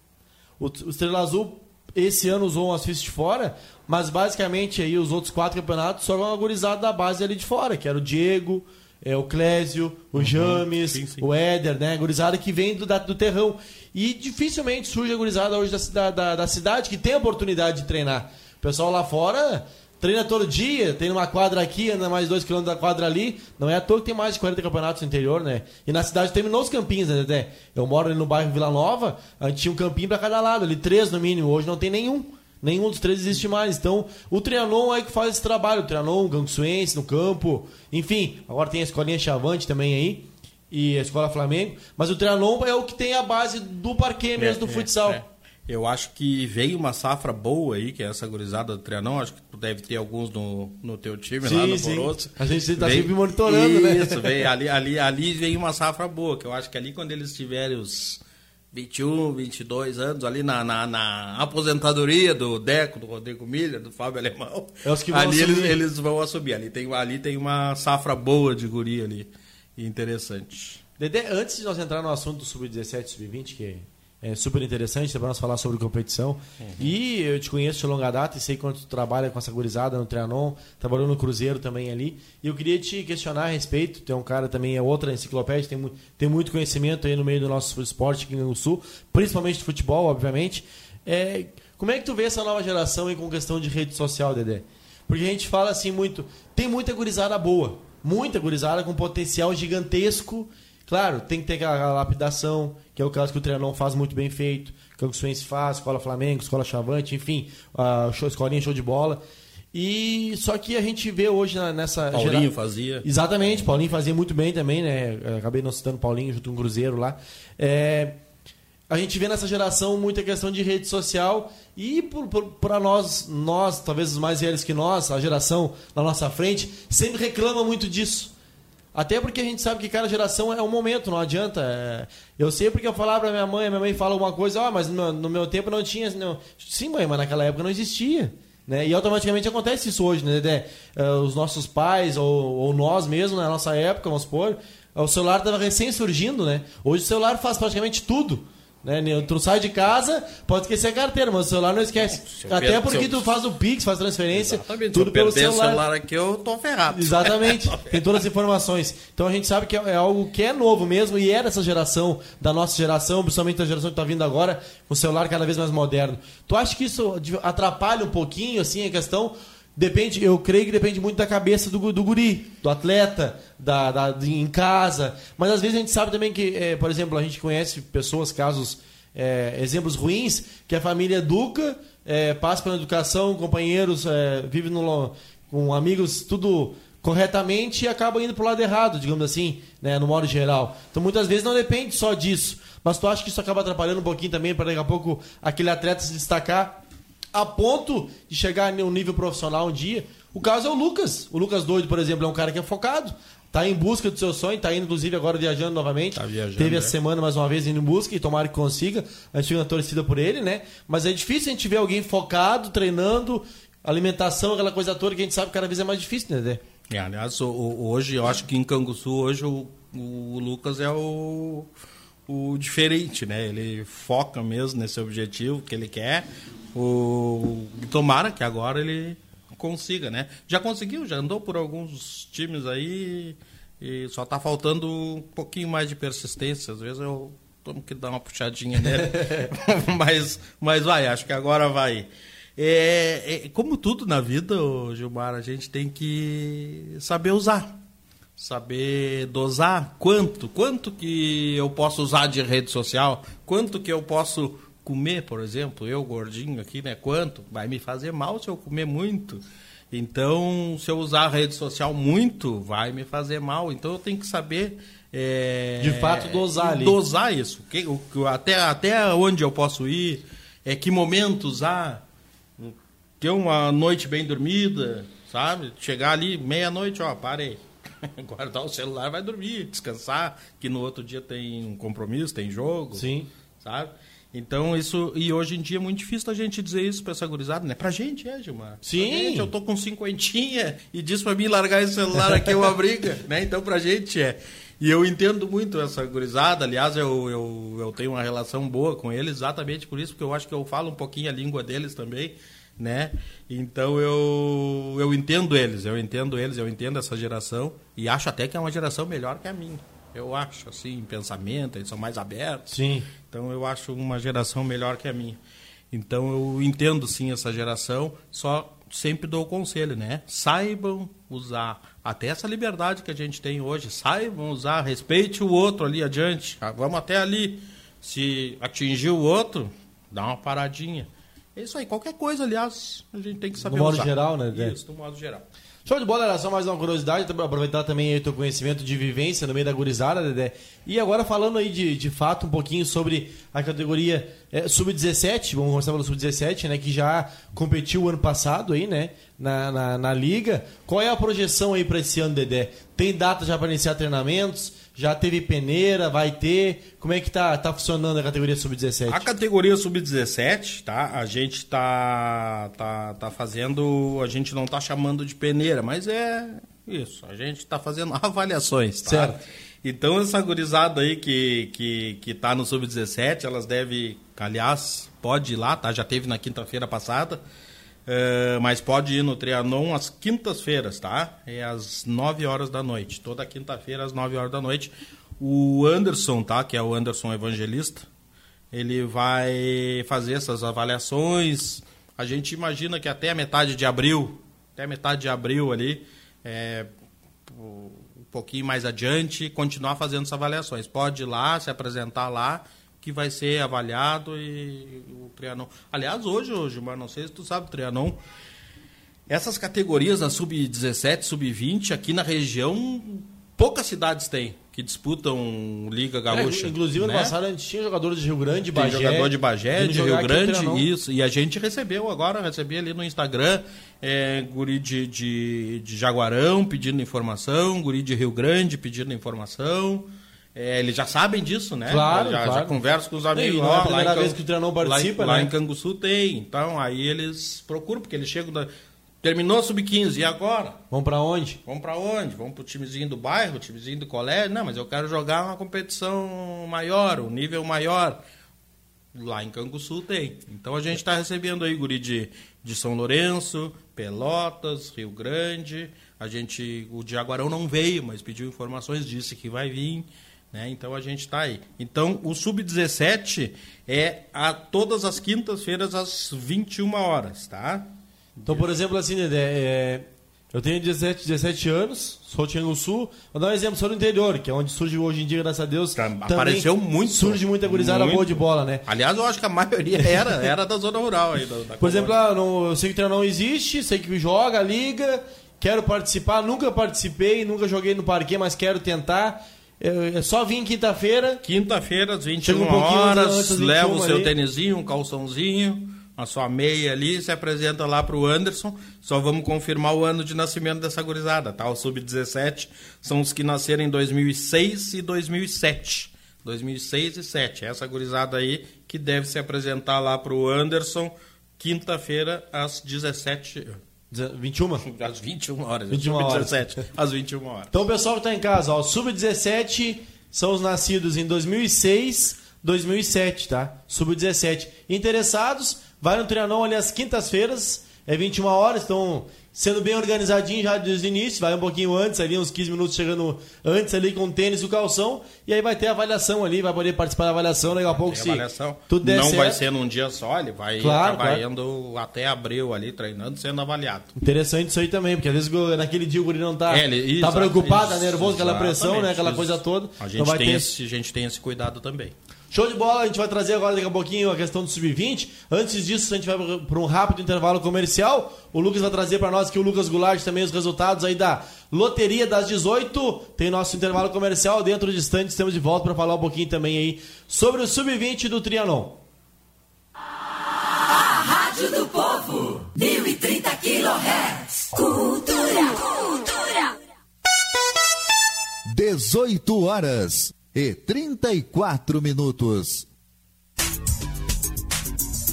Speaker 3: O, Estrela Azul, esse ano, usou umas fichas de fora, mas basicamente aí os outros quatro campeonatos só uma gurizada da base ali de fora, que era o Diego, é, o Clésio, o uhum, James, sim, sim. o Éder, né? Gurizada que vem do, da, do terrão. E dificilmente surge a gurizada hoje da, da, da cidade que tem a oportunidade de treinar. O pessoal lá fora treina todo dia, tem uma quadra aqui, anda mais dois quilômetros da quadra ali. Não é à toa que tem mais de 40 campeonatos no interior, né? E na cidade terminou os campinhos, né, Dedé? Eu moro ali no bairro Vila Nova, a gente tinha um campinho para cada lado, ali três no mínimo. Hoje não tem nenhum. Nenhum dos três existe mais. Então, o Trianon é que faz esse trabalho. O Trianon, o Ganguçuense no campo. Enfim, agora tem a escolinha Chavante também aí. E a escola Flamengo. Mas o Trianon é o que tem a base do parquê mesmo, é, do é, futsal. É.
Speaker 4: Eu acho que veio uma safra boa aí, que é essa gurizada do Trianon. Acho que tu deve ter alguns no, no teu time sim, lá no Borosso.
Speaker 3: A gente está sempre monitorando, Isso,
Speaker 4: né? Isso, veio, ali, ali, ali veio uma safra boa, que eu acho que ali quando eles tiverem os 21, 22 anos, ali na, na, na aposentadoria do Deco, do Rodrigo Milha, do Fábio Alemão, é os que vão ali eles, eles, vão assumir. Ali tem, ali tem uma safra boa de guri ali, interessante.
Speaker 3: Dedé, antes de nós entrar no assunto do Sub-17 Sub-20, que é super interessante para nós falar sobre competição. Uhum. E eu te conheço de longa data e sei quanto tu trabalha com essa gurizada no Trianon, trabalhou no Cruzeiro também ali. E eu queria te questionar a respeito, tu é um cara também, é outra enciclopédia, tem, tem muito conhecimento aí no meio do nosso esporte aqui no Sul, principalmente de futebol, obviamente. É, como é que tu vê essa nova geração aí com questão de rede social, Dedé? Porque a gente fala assim muito, tem muita gurizada boa, muita gurizada com potencial gigantesco. Claro, tem que ter a lapidação, que é o caso que o Trianon faz muito bem feito, que o Suense faz, Escola Flamengo, Escola Chavante, enfim, a show, escolinha show de bola. E só que a gente vê hoje nessa.
Speaker 4: Paulinho gera... fazia.
Speaker 3: Exatamente, Paulinho fazia muito bem também, né? Acabei não citando Paulinho junto com o Cruzeiro lá. É... A gente vê nessa geração muita questão de rede social e para nós, nós, talvez os mais velhos que nós, a geração na nossa frente, sempre reclama muito disso. Até porque a gente sabe que cada geração é um momento, não adianta. É... Eu sei porque eu falava pra minha mãe, minha mãe fala alguma coisa, oh, mas no meu, no meu, tempo não tinha. Não... Sim, mãe, mas naquela época não existia. Né? E automaticamente acontece isso hoje, né, Dedé? Uh, os nossos pais, ou, ou nós mesmos, na nossa época, vamos supor, o celular estava recém surgindo, né? Hoje o celular faz praticamente tudo. Né? Tu sai de casa, pode esquecer a carteira, mas o celular não esquece. Até porque tu faz o Pix, faz transferência, Exatamente. tudo pelo celular.
Speaker 4: o celular aqui, eu tô ferrado.
Speaker 3: Exatamente. Tem todas as informações. Então a gente sabe que é algo que é novo mesmo e é dessa geração, da nossa geração, principalmente da geração que tá vindo agora, com o celular cada vez mais moderno. Tu acha que isso atrapalha um pouquinho, assim, a questão? Depende, eu creio que depende muito da cabeça do, do guri, do atleta, da, da de, em casa. Mas às vezes a gente sabe também que, é, por exemplo, a gente conhece pessoas, casos, é, exemplos ruins, que a família educa, é, passa pela educação, companheiros, vive no, com amigos, tudo corretamente e acaba indo para o lado errado, digamos assim, né, no modo geral. Então muitas vezes não depende só disso. Mas tu acha que isso acaba atrapalhando um pouquinho também para daqui a pouco aquele atleta se destacar a ponto de chegar no nível profissional um dia. O caso é o Lucas. O Lucas Doido, por exemplo, é um cara que é focado. Tá em busca do seu sonho, tá indo, inclusive, agora viajando novamente. Tá viajando, Teve é. essa semana, mais uma vez, indo em busca e tomara que consiga. A gente fica na torcida por ele, né? Mas é difícil a gente ver alguém focado, treinando, alimentação, aquela coisa toda que a gente sabe que cada vez é mais difícil, né,
Speaker 4: É, aliás, hoje, eu acho que em Canguçu, hoje o, o Lucas é o, o diferente, né? Ele foca mesmo nesse objetivo que ele quer. O tomara que agora ele consiga, né? Já conseguiu, já andou por alguns times aí e só tá faltando um pouquinho mais de persistência. Às vezes eu tenho que dar uma puxadinha nele. mas, mas vai, acho que agora vai. É, é, como tudo na vida, Gilmar, a gente tem que saber usar. Saber dosar quanto, quanto que eu posso usar de rede social, quanto que eu posso comer, por exemplo, eu gordinho aqui, né? Quanto? Vai me fazer mal se eu comer muito. Então, se eu usar a rede social muito, vai me fazer mal. Então, eu tenho que saber. É,
Speaker 3: de fato, dosar ali.
Speaker 4: Dosar isso. Que, o, até, até onde eu posso ir, é, que momento usar. Ter uma noite bem dormida, sabe? Chegar ali, meia-noite, ó, parei. Guardar o celular, vai dormir, descansar, que no outro dia tem um compromisso, tem jogo.
Speaker 3: Sim.
Speaker 4: Sabe? Então isso, e hoje em dia é muito difícil a gente dizer isso pra essa gurizada, né? Pra gente é, Gilmar.
Speaker 3: Sim.
Speaker 4: Gente, eu tô com cinquentinha e diz pra mim largar esse celular aqui é uma briga, né? Então pra gente é. E eu entendo muito essa gurizada, aliás, eu, eu, eu tenho uma relação boa com eles exatamente por isso, porque eu acho que eu falo um pouquinho a língua deles também, né? Então eu, eu entendo eles, eu entendo eles, eu entendo essa geração e acho até que é uma geração melhor que a minha. Eu acho, assim, em pensamento, eles são mais abertos.
Speaker 3: Sim.
Speaker 4: Então eu acho uma geração melhor que a minha. Então eu entendo sim essa geração, só sempre dou o conselho, né? Saibam usar até essa liberdade que a gente tem hoje, saibam usar, respeite o outro ali adiante. Ah, Vamos até ali. Se atingir o outro, dá uma paradinha. É isso aí, qualquer coisa, aliás, a gente tem que saber
Speaker 3: modo
Speaker 4: usar.
Speaker 3: geral, né?
Speaker 4: Isso, no modo geral.
Speaker 3: Show de bola, era só mais uma curiosidade, aproveitar também o teu conhecimento de vivência no meio da gurizada, Dedé. E agora falando aí de, de fato um pouquinho sobre a categoria é, Sub-17, vamos começar pelo Sub-17, né, que já competiu ano passado aí, né, na, na, na liga. Qual é a projeção aí para esse ano, Dedé? Tem data já para iniciar treinamentos? Já teve peneira? Vai ter? Como é que tá, tá funcionando a categoria Sub-17?
Speaker 4: A categoria sub-17, tá? A gente tá, tá, tá fazendo. A gente não tá chamando de peneira, mas é isso. A gente tá fazendo avaliações, tá?
Speaker 3: Certo.
Speaker 4: Então, essa gurizada aí que, que, que tá no sub-17, elas devem. Aliás, pode ir lá, tá? Já teve na quinta-feira passada. Eh, mas pode ir no Trianon às quintas-feiras, tá? É às 9 horas da noite. Toda quinta-feira às 9 horas da noite. O Anderson, tá? Que é o Anderson Evangelista. Ele vai fazer essas avaliações. A gente imagina que até a metade de abril, até metade de abril ali, é, um pouquinho mais adiante, continuar fazendo essas avaliações. Pode ir lá, se apresentar lá, que vai ser avaliado e o Trianon. Aliás, hoje, hoje, mas não sei se tu sabe, Trianon, essas categorias da sub-17, sub-20, aqui na região, poucas cidades têm que disputam Liga Gaúcha.
Speaker 3: É, inclusive, ano
Speaker 4: né?
Speaker 3: passado a gente tinha jogadores de Rio Grande,
Speaker 4: Tem
Speaker 3: Bagé.
Speaker 4: jogador de Bagé, de Rio Grande, isso. E a gente recebeu agora, recebi ali no Instagram, é, guri de, de, de Jaguarão pedindo informação, guri de Rio Grande pedindo informação. É, eles já sabem disso, né?
Speaker 3: Claro,
Speaker 4: já,
Speaker 3: claro.
Speaker 4: já converso com os amigos.
Speaker 3: E não é a
Speaker 4: lá
Speaker 3: primeira
Speaker 4: Can-
Speaker 3: vez que o
Speaker 4: lá em-
Speaker 3: participa,
Speaker 4: Lá
Speaker 3: né?
Speaker 4: em Canguçu tem. Então, aí eles procuram, porque eles chegam da... Terminou a sub-15, e agora?
Speaker 3: Vamos pra onde?
Speaker 4: Vamos pra onde? Vamos pro timezinho do bairro, timezinho do colégio? Não, mas eu quero jogar uma competição maior, um nível maior. Lá em Canguçu tem. Então a gente está recebendo aí guri de, de São Lourenço, Pelotas, Rio Grande. A gente, o de Jaguarão não veio, mas pediu informações, disse que vai vir. Né? Então a gente está aí. Então o Sub-17 é a todas as quintas-feiras às 21 horas, tá?
Speaker 3: Então, por exemplo, assim, Dedé, é, eu tenho 17, 17 anos, sou de Tiangu Sul. Vou dar um exemplo, sou do interior, que é onde surge hoje em dia, graças a Deus.
Speaker 4: Tá, apareceu muito.
Speaker 3: Surge muita gurizada
Speaker 4: Muito.
Speaker 3: boa de bola, né?
Speaker 4: Aliás, eu acho que a maioria era, era da zona rural aí. Da, da
Speaker 3: Por exemplo, ah, não, eu sei que o treino não existe, sei que joga, liga, quero participar, nunca participei, nunca joguei no parquê, mas quero tentar. É, é só vir quinta-feira.
Speaker 4: Quinta-feira, às 21
Speaker 3: Chega um
Speaker 4: horas,
Speaker 3: antes das 21
Speaker 4: leva o seu
Speaker 3: ali.
Speaker 4: tênisinho, um calçãozinho, a sua meia ali, se apresenta lá pro Anderson. Só vamos confirmar o ano de nascimento dessa gurizada, tá? O Sub-17 são os que nasceram em 2006 e 2007. 2006 e 2007. Essa gurizada aí que deve se apresentar lá pro Anderson, quinta-feira, às 17...
Speaker 3: 21.
Speaker 4: Às 21 horas.
Speaker 3: 21 horas.
Speaker 4: Sub-17, às 21 horas.
Speaker 3: Então, o pessoal que tá em casa, ó, Sub-17 são os nascidos em 2006, 2007, tá? Sub-17. Interessados, vai no Trianon ali às quintas-feiras, é 21 horas, então sendo bem organizadinho já desde o início, vai um pouquinho antes ali, uns 15 minutos chegando antes ali com o tênis e o calção, e aí vai ter a avaliação ali, vai poder participar da avaliação, daqui a pouco se
Speaker 4: avaliação.
Speaker 3: tudo der
Speaker 4: não
Speaker 3: certo.
Speaker 4: vai ser num dia só, ele vai
Speaker 3: Claro,
Speaker 4: acabar
Speaker 3: claro.
Speaker 4: até abril ali, treinando, sendo avaliado.
Speaker 3: Interessante isso aí também, porque às vezes naquele dia o guri não tá,
Speaker 4: É, ele-
Speaker 3: tá preocupado, tá nervoso, aquela pressão, né? Aquela
Speaker 4: isso.
Speaker 3: coisa toda.
Speaker 4: A gente,
Speaker 3: vai
Speaker 4: tem
Speaker 3: ter
Speaker 4: esse, a gente tem esse cuidado também.
Speaker 3: Show de bola, a gente vai trazer agora daqui a pouquinho a questão do sub-20. Antes disso, a gente vai para um rápido intervalo comercial. O Lucas vai trazer para nós aqui o Lucas Goulart também os resultados aí da Loteria das 18. Tem nosso intervalo comercial dentro de instantes, estamos de volta para falar um pouquinho também aí sobre o sub-20 do Trianon.
Speaker 5: Rádio do Povo, 1030 kHz. Cultura, cultura.
Speaker 2: 18 horas e 34 minutos.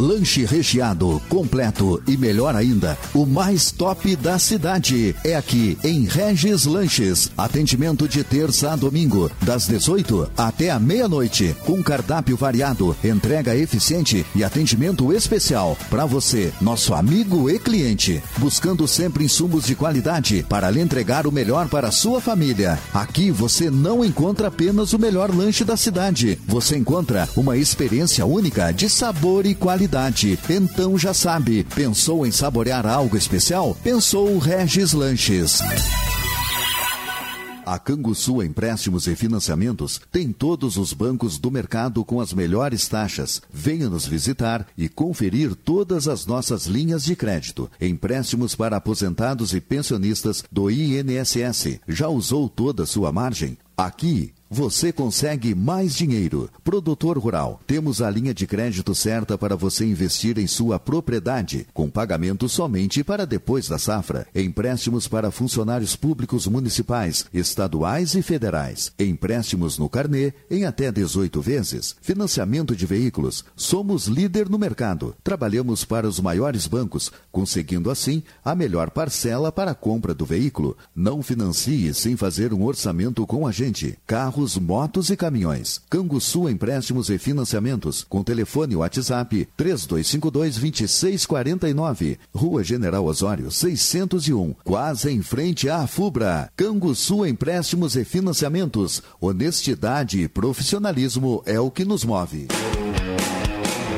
Speaker 2: Lanche recheado, completo e melhor ainda, o mais top da cidade. É aqui em Regis Lanches. Atendimento de terça a domingo, das 18 até a meia-noite, com cardápio variado, entrega eficiente e atendimento especial para você, nosso amigo e cliente, buscando sempre insumos de qualidade para lhe entregar o melhor para a sua família. Aqui você não encontra apenas o melhor lanche da cidade, você encontra uma experiência única de sabor e qualidade qualidade. Então já sabe, pensou em saborear algo especial? Pensou Regis Lanches. A Canguçu Empréstimos e Financiamentos tem todos os bancos do mercado com as melhores taxas. Venha nos visitar e conferir todas as nossas linhas de crédito. Empréstimos para aposentados e pensionistas do INSS. Já usou toda a sua margem? Aqui você consegue mais dinheiro. Produtor Rural. Temos a linha de crédito certa para você investir em sua propriedade, com pagamento somente para depois da safra. Empréstimos para funcionários públicos municipais, estaduais e federais. Empréstimos no carnê em até 18 vezes. Financiamento de veículos. Somos líder no mercado. Trabalhamos para os maiores bancos, conseguindo assim a melhor parcela para a compra do veículo. Não financie sem fazer um orçamento com a gente. Carro carros, motos e caminhões. Canguçu Empréstimos e Financiamentos, com telefone WhatsApp 3252-2649. Rua General Osório, 601, quase em frente à FUBRA. Canguçu Empréstimos e Financiamentos. Honestidade e profissionalismo é o que nos move.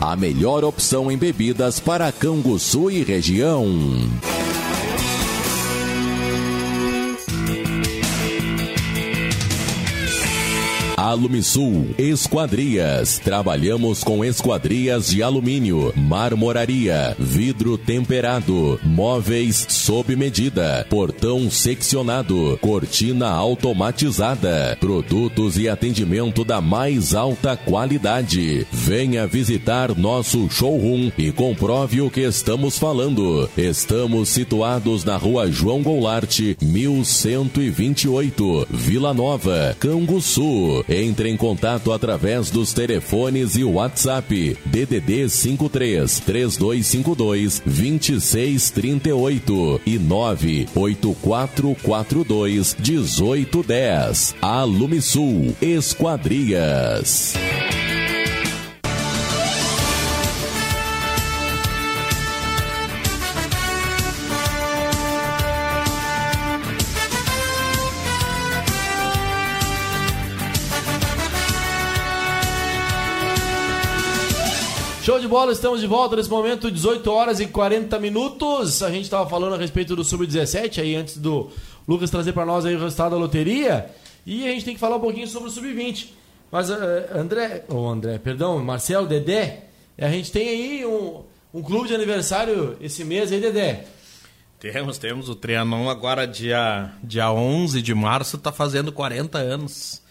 Speaker 1: a melhor opção em bebidas para Canguçu e região. Alumisul Esquadrias. Trabalhamos com esquadrias de alumínio, marmoraria, vidro temperado, móveis sob medida, portão seccionado, cortina automatizada, produtos e atendimento da mais alta qualidade. Venha visitar nosso showroom e comprove o que estamos falando. Estamos situados na rua João Goulart, 1128, Vila Nova, Canguçu entre em contato através dos telefones e WhatsApp DDD 53 3252 2638 e 98442 1810. Alumisul Esquadrias.
Speaker 3: Show de bola, estamos de volta nesse momento, 18 horas e 40 minutos. A gente estava falando a respeito do Sub-17, aí antes do Lucas trazer para nós aí o resultado da loteria. E a gente tem que falar um pouquinho sobre o Sub-20. Mas, uh, André, ou oh, André, perdão, Marcelo, Dedé, a gente tem aí um, um clube de aniversário esse mês aí, Dedé.
Speaker 4: Temos, temos. O Trianon agora, dia, dia 11 de março, está fazendo 40 anos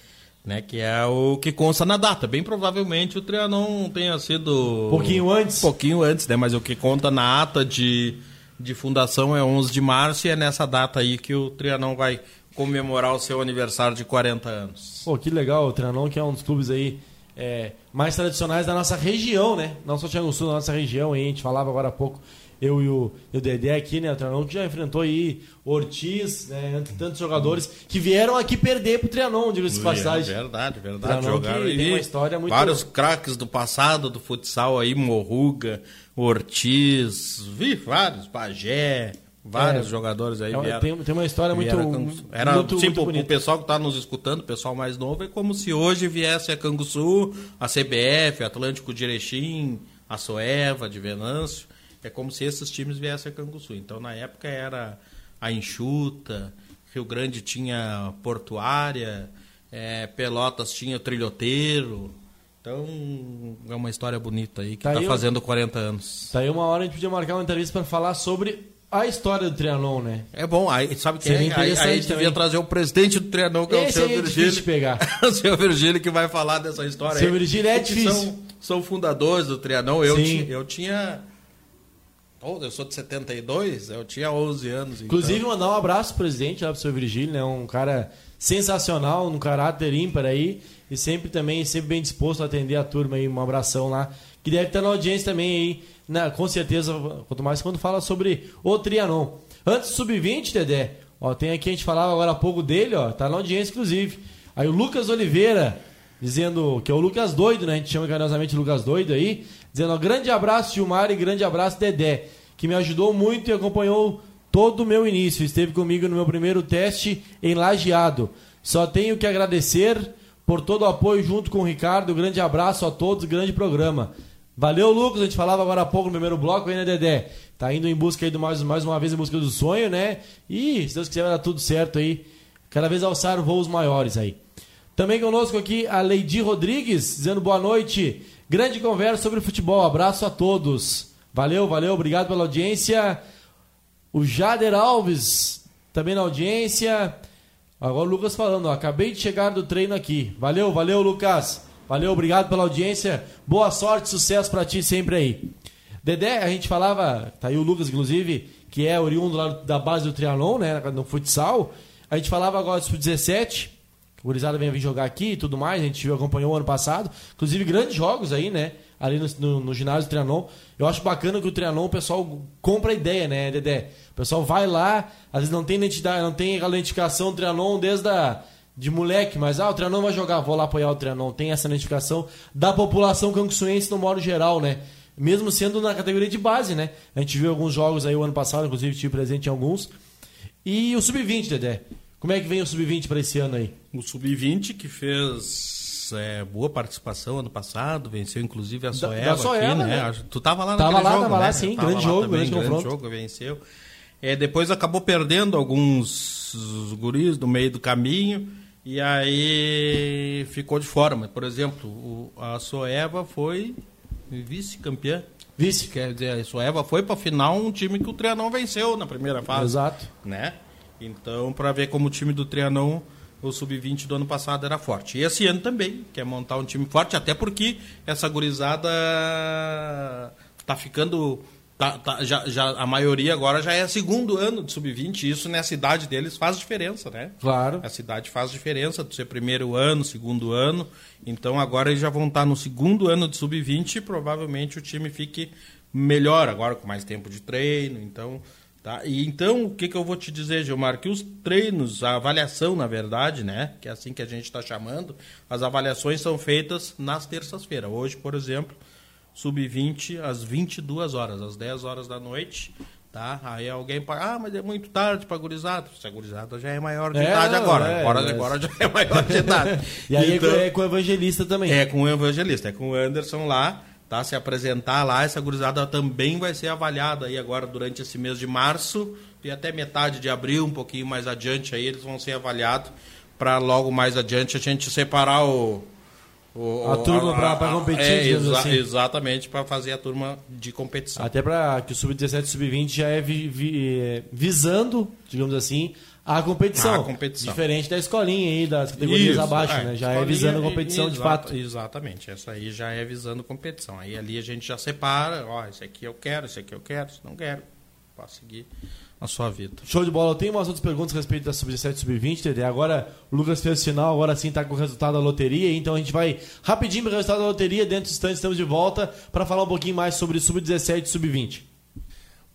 Speaker 4: né? Que é o que consta na data. Bem provavelmente o Trianon tenha sido.
Speaker 3: Pouquinho antes?
Speaker 4: Pouquinho antes, né? Mas o que conta na ata de, de fundação é 11 de março e é nessa data aí que o Trianon vai comemorar o seu aniversário de 40 anos.
Speaker 3: Pô, que legal. O Trianon, que é um dos clubes aí é, mais tradicionais da nossa região, né? Não só Tiago Sul, da nossa região aí. A gente falava agora há pouco eu e o, e o Dedé aqui, né, o que já enfrentou aí Ortiz, né, tantos jogadores que vieram aqui perder pro Trianon, diga-se de passagem.
Speaker 4: Verdade, verdade. Jogaram
Speaker 3: tem uma história muito...
Speaker 4: Vários craques do passado, do futsal aí, Morruga, Ortiz, vi vários, Pajé, vários é, jogadores aí
Speaker 3: é, vieram. Tem, tem uma história muito
Speaker 4: Era,
Speaker 3: muito,
Speaker 4: sim, muito o pessoal que está nos escutando, o pessoal mais novo, é como se hoje viesse a Canguçu, a CBF, Atlântico de Erechim, a Soeva de Venâncio, é como se esses times viessem a Canguçu. Então, na época, era a Enxuta, Rio Grande tinha Portuária, é, Pelotas tinha Trilhoteiro. Então, é uma história bonita aí, que está tá fazendo 40 anos.
Speaker 3: Tá aí uma hora a gente podia marcar uma entrevista para falar sobre a história do Trianon, né?
Speaker 4: É bom, aí, sabe que Seria é? Aí, aí devia trazer o presidente do Trianon, que Esse é o seu é Virgílio.
Speaker 3: pegar.
Speaker 4: o seu Virgílio que vai falar dessa história.
Speaker 3: Seu Virgílio é difícil.
Speaker 4: São, são fundadores do Trianon. Eu, ti, eu tinha Oh, eu sou de 72, eu tinha 11 anos.
Speaker 3: Então. Inclusive, mandar um abraço presidente lá pro seu Virgílio, né? Um cara sensacional, um caráter ímpar aí. E sempre também, sempre bem disposto a atender a turma aí. Um abração lá. Que deve estar na audiência também aí, na, com certeza, quanto mais quando fala sobre o Trianon. Antes do Sub-20, Dedé, ó, tem aqui, a gente falava agora há pouco dele, ó, tá na audiência, inclusive. Aí o Lucas Oliveira, dizendo que é o Lucas Doido, né? A gente chama carinhosamente Lucas Doido aí. Dizendo, ó, grande abraço, Gilmar, e grande abraço, Dedé, que me ajudou muito e acompanhou todo o meu início. Esteve comigo no meu primeiro teste em Lajeado. Só tenho que agradecer por todo o apoio junto com o Ricardo. Grande abraço a todos, grande programa. Valeu, Lucas. A gente falava agora há pouco no primeiro bloco aí, né, Dedé? Tá indo em busca aí do mais, mais uma vez em busca do sonho, né? E se Deus quiser vai dar tudo certo aí. Cada vez alçar voos maiores aí. Também conosco aqui a Leidi Rodrigues, dizendo boa noite. Grande conversa sobre futebol. Abraço a todos. Valeu, valeu, obrigado pela audiência. O Jader Alves também na audiência. Agora o Lucas falando, ó, acabei de chegar do treino aqui. Valeu, valeu, Lucas. Valeu, obrigado pela audiência. Boa sorte, sucesso para ti sempre aí. Dedé, a gente falava, tá aí o Lucas, inclusive, que é oriundo lá da base do Trianon, né, no futsal. A gente falava agora do Sub-17, o Gurizada vem vir jogar aqui e tudo mais, a gente acompanhou o ano passado. Inclusive, grandes jogos aí, né? Ali no, no, no ginásio do Trianon. Eu acho bacana que o Trianon, o pessoal compra a ideia, né, Dedé? O pessoal vai lá, às vezes não tem identidade, não tem aquela identificação do Trianon desde a, de moleque, mas ah, o Trianon vai jogar, vou lá apoiar o Trianon. Tem essa identificação da população canguçuense no modo geral, né? Mesmo sendo na categoria de base, né? A gente viu alguns jogos aí o ano passado, inclusive tive presente em alguns. E o Sub-20, Dedé. Como é que vem o Sub-20 para esse ano aí?
Speaker 4: O Sub-20 que fez é, boa participação ano passado, venceu inclusive a Soeva, da, Soeva aqui, né? né? Tu tava lá
Speaker 3: tava lá,
Speaker 4: jogo,
Speaker 3: tava
Speaker 4: né?
Speaker 3: lá, sim, grande jogo, também, grande, grande jogo,
Speaker 4: venceu. É, depois acabou perdendo alguns guris no meio do caminho e aí ficou de fora. Mas, por exemplo, o, a Soeva foi vice-campeã.
Speaker 3: Vice.
Speaker 4: Quer dizer, a Soeva foi para final um time que o Trianon venceu na primeira fase.
Speaker 3: Exato.
Speaker 4: Né? Então, para ver como o time do Trianon, o sub-20 do ano passado era forte. E esse ano também, quer montar um time forte, até porque essa gurizada tá ficando. Tá, tá, já, já, a maioria agora já é segundo ano de sub-20, isso nessa idade deles faz diferença, né?
Speaker 3: Claro.
Speaker 4: A cidade faz diferença do ser primeiro ano, segundo ano. Então agora eles já vão estar no segundo ano de sub-20 e provavelmente o time fique melhor agora, com mais tempo de treino. Então Tá? E então, o que, que eu vou te dizer, Gilmar? Que os treinos, a avaliação, na verdade, né? Que é assim que a gente está chamando, as avaliações são feitas nas terças-feiras. Hoje, por exemplo, sub-20 às 22 horas, às 10 horas da noite. Tá? Aí alguém fala, ah, mas é muito tarde para gurizada. Se a gurizada já é maior de é, idade agora. É, agora, agora já é maior de idade.
Speaker 3: e aí é então, é com o evangelista também.
Speaker 4: É com o evangelista, é com o Anderson lá tá? Se apresentar lá, essa gurizada também vai ser avaliada aí agora durante esse mês de março e até metade de abril, um pouquinho mais adiante aí, eles vão ser avaliados para logo mais adiante a gente separar o,
Speaker 3: o a turma para competir,
Speaker 4: é, exa assim. Exatamente, para fazer a turma de competição.
Speaker 3: Até para que o Sub-17 e Sub-20 já é vi, vi, é, visando, digamos assim, a competição.
Speaker 4: A competição.
Speaker 3: Diferente da escolinha aí, das categorias Isso, abaixo, é, né? Já é visando a competição de fato.
Speaker 4: Exatamente, essa aí já é visando competição. Aí ali a gente já separa, ó, esse aqui eu quero, esse aqui eu quero, esse não quero. Posso seguir a sua vida.
Speaker 3: Show de bola. Eu tenho umas outras perguntas a respeito da Sub-17 Sub-20, Tedê. Agora o Lucas fez o sinal, agora sim está com o resultado da loteria. Então a gente vai rapidinho para o resultado da loteria. Dentro do instante estamos de volta para falar um pouquinho mais sobre Sub-17 e Sub-20.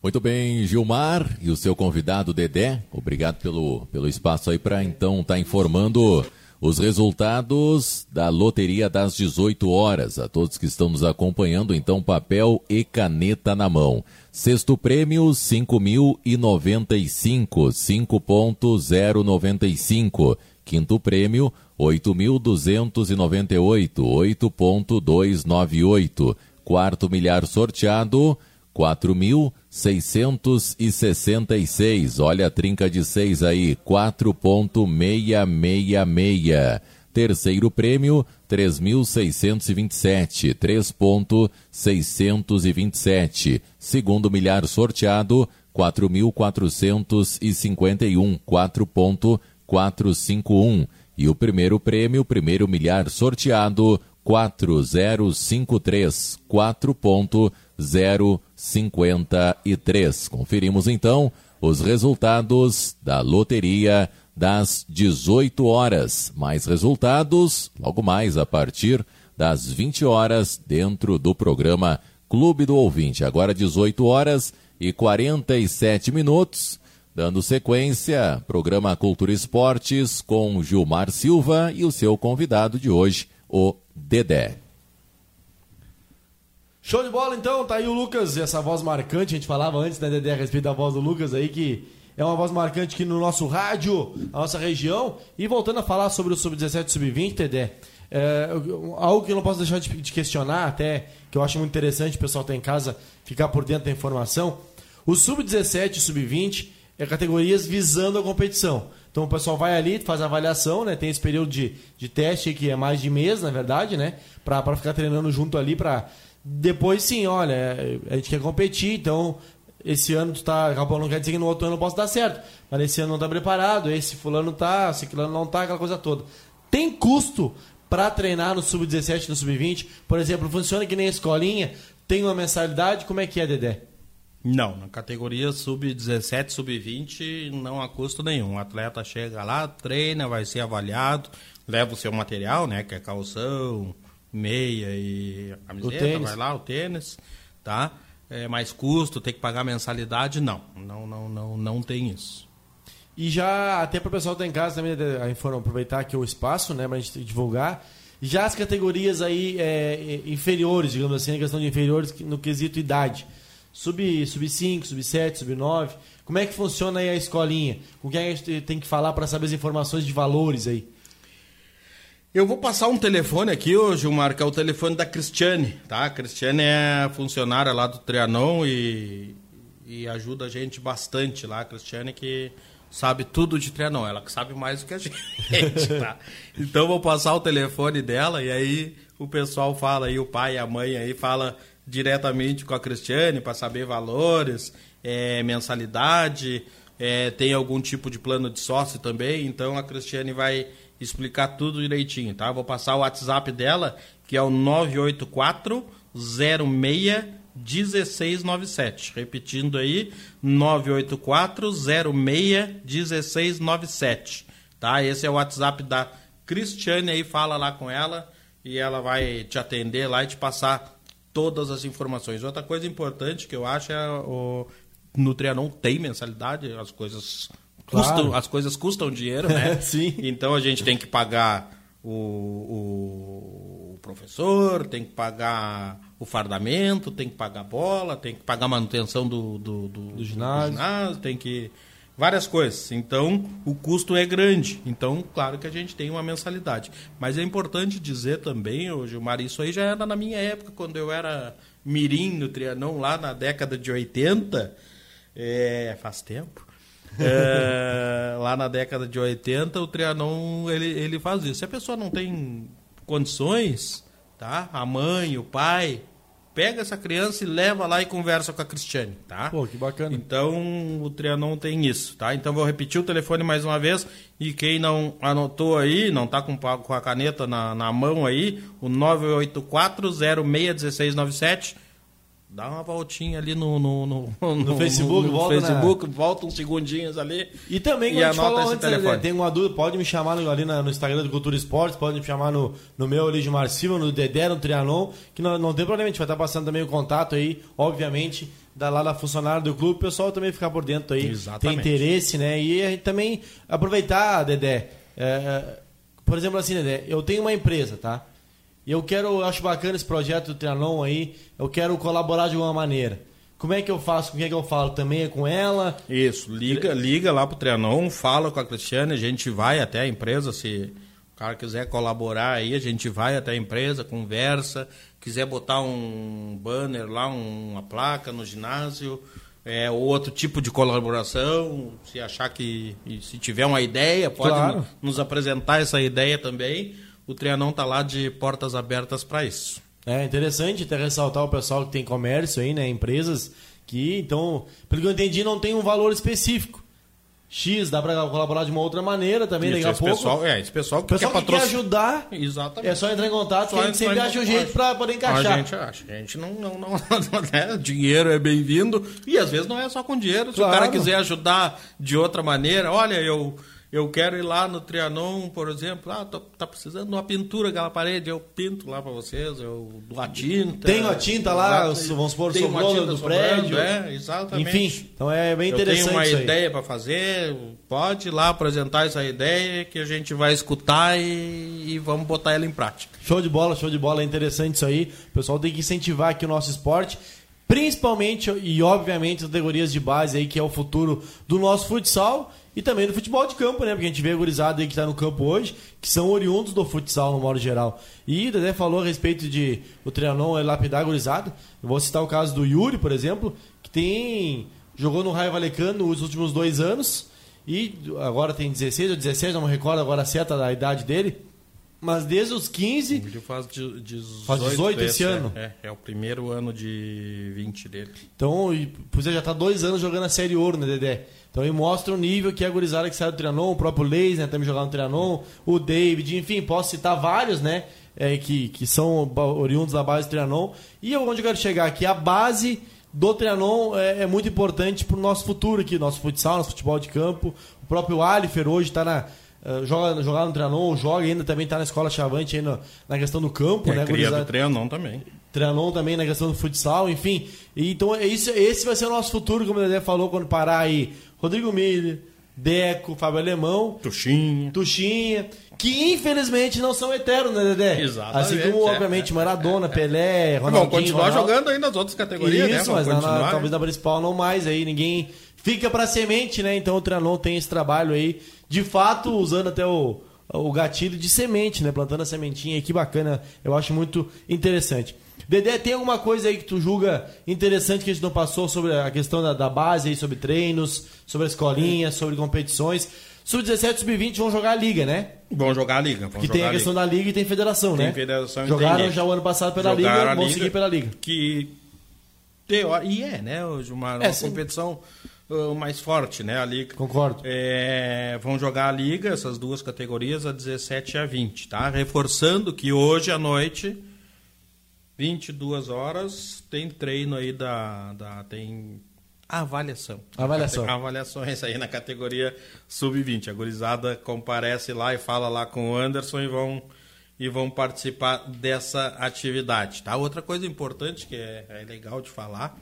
Speaker 1: Muito bem, Gilmar e o seu convidado Dedé. Obrigado pelo, pelo espaço aí para então estar tá informando os resultados da loteria das 18 horas. A todos que estão nos acompanhando, então, papel e caneta na mão. Sexto prêmio, 5.095, 5.095. Quinto prêmio, 8.298, 8.298. Quarto milhar sorteado, 4.666. Olha a trinca de 6 aí, 4.666. Terceiro prêmio, 3.627, 3.627. Segundo milhar sorteado, 4.451, 4.451. E o primeiro prêmio, primeiro milhar sorteado, 4053, 4.053. Conferimos então os resultados da loteria das 18 horas. Mais resultados logo mais a partir das 20 horas dentro do programa Clube do Ouvinte. Agora 18 horas e 47 minutos. Dando sequência, programa Cultura Esportes com Gilmar Silva e o seu convidado de hoje, o Dedé.
Speaker 3: Show de bola então, tá aí o Lucas, essa voz marcante, a gente falava antes, né, Dedé, a respeito da voz do Lucas aí, que é uma voz marcante aqui no nosso rádio, na nossa região. E voltando a falar sobre o Sub-17 e Sub-20, Dedé, é, algo que eu não posso deixar de, de, questionar, até que eu acho muito interessante o pessoal tá em casa ficar por dentro da informação. O Sub-17 e Sub-20 é categorias visando a competição. Então o pessoal vai ali, faz a avaliação, né? Tem esse período de, de teste que é mais de mês, na verdade, né? Para ficar treinando junto ali para depois sim, olha, a gente quer competir, então esse ano tu tá. Não quer dizer que no outro ano não possa dar certo. Mas esse ano não tá preparado, esse fulano tá, esse fulano não tá, aquela coisa toda. Tem custo para treinar no Sub-17 e no Sub-20? Por exemplo, funciona que nem a escolinha, tem uma mensalidade, como é que é, Dedé?
Speaker 4: Não, na categoria sub-17, sub-20 não há custo nenhum. O atleta chega lá, treina, vai ser avaliado, leva o seu material, né, que é calção, meia e camiseta, vai lá, o tênis, tá? é, mais custo, ter que pagar mensalidade, não. Não, não, não, não tem isso.
Speaker 3: E já, até para o pessoal que tá em casa também, aproveitar aqui o espaço, né, para a gente divulgar. Já as categorias aí é, inferiores, digamos assim, a questão de inferiores no quesito idade. Sub, sub 5, sub 7, sub 9. Como é que funciona aí a escolinha? Com quem a gente tem que falar para saber as informações de valores aí?
Speaker 4: Eu vou passar um telefone aqui, ô Gilmar, é o telefone da Cristiane, tá? A Cristiane é funcionária lá do Trianon e, e ajuda a gente bastante lá. A Cristiane que sabe tudo de Trianon, ela que sabe mais do que a gente, tá? Então vou passar o telefone dela e aí o pessoal fala aí, o pai e a mãe aí fala diretamente com a Cristiane para saber valores, é, mensalidade, é, tem algum tipo de plano de sócio também, então a Cristiane vai explicar tudo direitinho, tá? Vou passar o WhatsApp dela, que é o 984 06 1697. Repetindo aí, 984 06 1697. Tá? Esse é o WhatsApp da Cristiane aí, fala lá com ela e ela vai te atender lá e te passar todas as informações. Outra coisa importante que eu acho é o no Trianon tem mensalidade, as coisas Custam, claro. as coisas custam dinheiro, né?
Speaker 3: Sim.
Speaker 4: Então a gente tem que pagar o, o, professor, tem que pagar o fardamento, tem que pagar a bola, tem que pagar a manutenção do, do, do,
Speaker 3: do ginásio.
Speaker 4: ginásio, tem que várias coisas. Então, o custo é grande. Então, claro que a gente tem uma mensalidade. Mas é importante dizer também, ô Gilmar, isso aí já era na minha época, quando eu era mirim no Trianon, lá na década de 80. É, faz tempo. É, lá na década de 80, o Trianon ele, ele faz isso. Se a pessoa não tem condições, tá? A mãe, o pai, pega essa criança e leva lá e conversa com a Cristiane, tá?
Speaker 3: Pô, que bacana.
Speaker 4: Então o Trianon tem isso, tá? Então vou repetir o telefone mais uma vez e quem não anotou aí, não tá com, com a caneta na, na mão aí, o 984 061697 dá uma voltinha ali no, no, no,
Speaker 3: no Facebook,
Speaker 4: no,
Speaker 3: volta,
Speaker 4: Facebook na... volta uns segundinhos ali.
Speaker 3: E também,
Speaker 4: e anota esse
Speaker 3: antes,
Speaker 4: telefone.
Speaker 3: tem uma dúvida, pode me chamar no, ali na, no Instagram do Cultura Esportes, pode me chamar no, no meu ali de Marcima, no Dedé, no Trianon, que não, não tem problema, a gente vai estar passando também o contato aí, obviamente, da lá da funcionária do clube, o pessoal também ficar por dentro aí,
Speaker 4: Exatamente.
Speaker 3: tem interesse, né? E a gente também aproveitar, Dedé, é, é, por exemplo assim, Dedé, eu tenho uma empresa, tá? E eu quero, eu acho bacana esse projeto do Trianon aí, eu quero colaborar de alguma maneira. Como é que eu faço? Com quem é que eu falo? Também é com ela?
Speaker 4: Isso, liga, liga lá pro Trianon, fala com a Cristiane, a gente vai até a empresa, se o cara quiser colaborar aí, a gente vai até a empresa, conversa, quiser botar um banner lá, uma placa no ginásio, é, outro tipo de colaboração, se achar que, se tiver uma ideia, pode
Speaker 3: Claro.
Speaker 4: nos apresentar essa ideia também. O Trianon tá lá de portas abertas para isso.
Speaker 3: É interessante até ressaltar o pessoal que tem comércio aí, né? Empresas que, então, pelo que eu entendi, não tem um valor específico. X dá para colaborar de uma outra maneira também,
Speaker 4: Isso,
Speaker 3: daqui a pouco.
Speaker 4: pessoal, é, esse pessoal que
Speaker 3: pessoal
Speaker 4: quer
Speaker 3: que quer ajudar,
Speaker 4: Exatamente.
Speaker 3: é só entrar em contato,
Speaker 4: Só
Speaker 3: que a gente sempre
Speaker 4: em
Speaker 3: acha um jeito para poder encaixar.
Speaker 4: A gente acha. A gente não, não, não, né? Dinheiro é bem-vindo. E às vezes não é só com dinheiro. Se
Speaker 3: Claro.
Speaker 4: o cara quiser ajudar de outra maneira, olha, eu, eu quero ir lá no Trianon, por exemplo, ah, tô, tá precisando de uma pintura aquela parede, eu pinto lá para vocês, eu dou a tinta.
Speaker 3: Tenho a tinta lá,
Speaker 4: Exato.
Speaker 3: vamos supor,
Speaker 4: Tem uma tinta
Speaker 3: do
Speaker 4: sobrando,
Speaker 3: prédio.
Speaker 4: É, exatamente.
Speaker 3: Enfim, então é bem
Speaker 4: Eu
Speaker 3: interessante
Speaker 4: tenho uma ideia para fazer, pode ir lá apresentar essa ideia que a gente vai escutar e, e vamos botar ela em prática.
Speaker 3: Show de bola, show de bola, é interessante isso aí. O pessoal tem que incentivar aqui o nosso esporte, principalmente e obviamente as categorias de base aí, que é o futuro do nosso futsal e também do futebol de campo, né? Porque a gente vê a gurizada aí que está no campo hoje, que são oriundos do futsal no modo geral. E o Dedé falou a respeito de o Trianon é lapidar a gurizada. Eu vou citar o caso do Yuri, por exemplo, que tem jogou no Raio Valecano nos últimos dois anos e agora tem 16 ou 17, não me recordo agora certa da idade dele. Mas desde os 15
Speaker 4: Ele faz de- 18,
Speaker 3: Faz 18 esse
Speaker 4: é,
Speaker 3: ano?
Speaker 4: É, é o primeiro ano de 20 dele.
Speaker 3: Então, pois é, já tá dois anos jogando a Série Ouro, né, Dedé? Então ele mostra o nível que a gurizada que sai do Trianon, o próprio Leis, né, também jogando no Trianon, o David, enfim, posso citar vários, né, é, que, que são oriundos da base do Trianon. E onde eu quero chegar aqui, a base do Trianon é, é muito importante pro nosso futuro aqui, nosso futsal, nosso futebol de campo. O próprio Alifer hoje tá na... eh, joga, jogar no Trianon, joga ainda também tá na escola Chavante aí na, na questão do campo,
Speaker 4: É,
Speaker 3: né?
Speaker 4: cria do Trianon também.
Speaker 3: Trianon também na questão do futsal, enfim. E, então é isso, esse vai ser o nosso futuro, como o Dedé falou, quando parar aí. Rodrigo Miller, Deco, Fábio Alemão,
Speaker 4: Tuxinha.
Speaker 3: Tuxinha, que infelizmente não são eternos, né, Dedé?
Speaker 4: Exatamente,
Speaker 3: Assim como,
Speaker 4: é,
Speaker 3: obviamente,
Speaker 4: é,
Speaker 3: Maradona, Pelé,
Speaker 4: Vamos
Speaker 3: Ronaldinho.
Speaker 4: continuar
Speaker 3: Ronaldo.
Speaker 4: jogando aí nas outras categorias, né?
Speaker 3: Isso,
Speaker 4: Vamos
Speaker 3: mas na- talvez na principal não mais aí, ninguém fica pra semente, né? Então o Trianon tem esse trabalho aí, de fato, usando até o, o gatilho de semente, né? Plantando a sementinha aí, que bacana, eu acho muito interessante. Dedé, tem alguma coisa aí que tu julga interessante que a gente não passou sobre a questão da, da base aí, sobre treinos, sobre a escolinha, sobre competições? Sub-17 e Sub-20 vão jogar a liga, né?
Speaker 4: Vamos jogar a liga. Vamos
Speaker 3: Que tem a questão
Speaker 4: liga.
Speaker 3: da liga e tem federação,
Speaker 4: Tem
Speaker 3: né?
Speaker 4: federação e
Speaker 3: Jogaram
Speaker 4: tem
Speaker 3: já o ano passado pela
Speaker 4: Jogaram
Speaker 3: liga, vão
Speaker 4: liga,
Speaker 3: seguir pela liga.
Speaker 4: Que teó- e é, né, Gilmar?
Speaker 3: É,
Speaker 4: Uma
Speaker 3: sim.
Speaker 4: competição uh, mais forte, né? A liga.
Speaker 3: Concordo.
Speaker 4: É, vão jogar a liga, essas duas categorias, a 17 e a 20, tá? Reforçando que hoje à noite, 22 horas, tem treino aí da. da tem avaliação.
Speaker 3: Avaliação.
Speaker 4: Avaliações aí na categoria sub-20. A gurizada comparece lá e fala lá com o Anderson e vão, e vão participar dessa atividade, tá? Outra coisa importante que é, é legal de falar,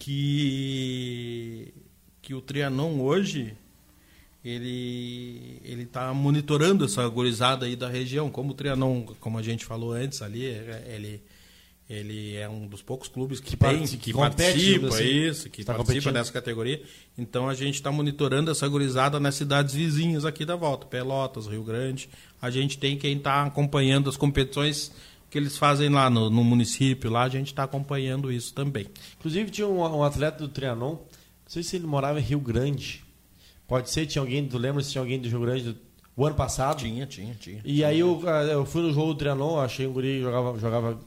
Speaker 4: que, que o Trianon hoje ele ele está monitorando essa gurizada aí da região como o Trianon como a gente falou antes ali é- ele Ele é um dos poucos clubes que,
Speaker 3: Que
Speaker 4: tem, que, participa,
Speaker 3: assim.
Speaker 4: isso, que
Speaker 3: Tá
Speaker 4: participa
Speaker 3: competindo.
Speaker 4: dessa categoria. Então a gente está monitorando essa gurizada nas cidades vizinhas aqui da volta, Pelotas, Rio Grande. A gente tem quem está acompanhando as competições que eles fazem lá no, no município, lá a gente está acompanhando isso também.
Speaker 3: Inclusive tinha um, um atleta do Trianon, não sei se ele morava em Rio Grande. Pode ser, tinha alguém, tu lembra se tinha alguém do Rio Grande do, o ano passado?
Speaker 4: Tinha, tinha, tinha.
Speaker 3: E aí eu, ah, eu fui no jogo do Trianon, achei um guri que jogava, jogava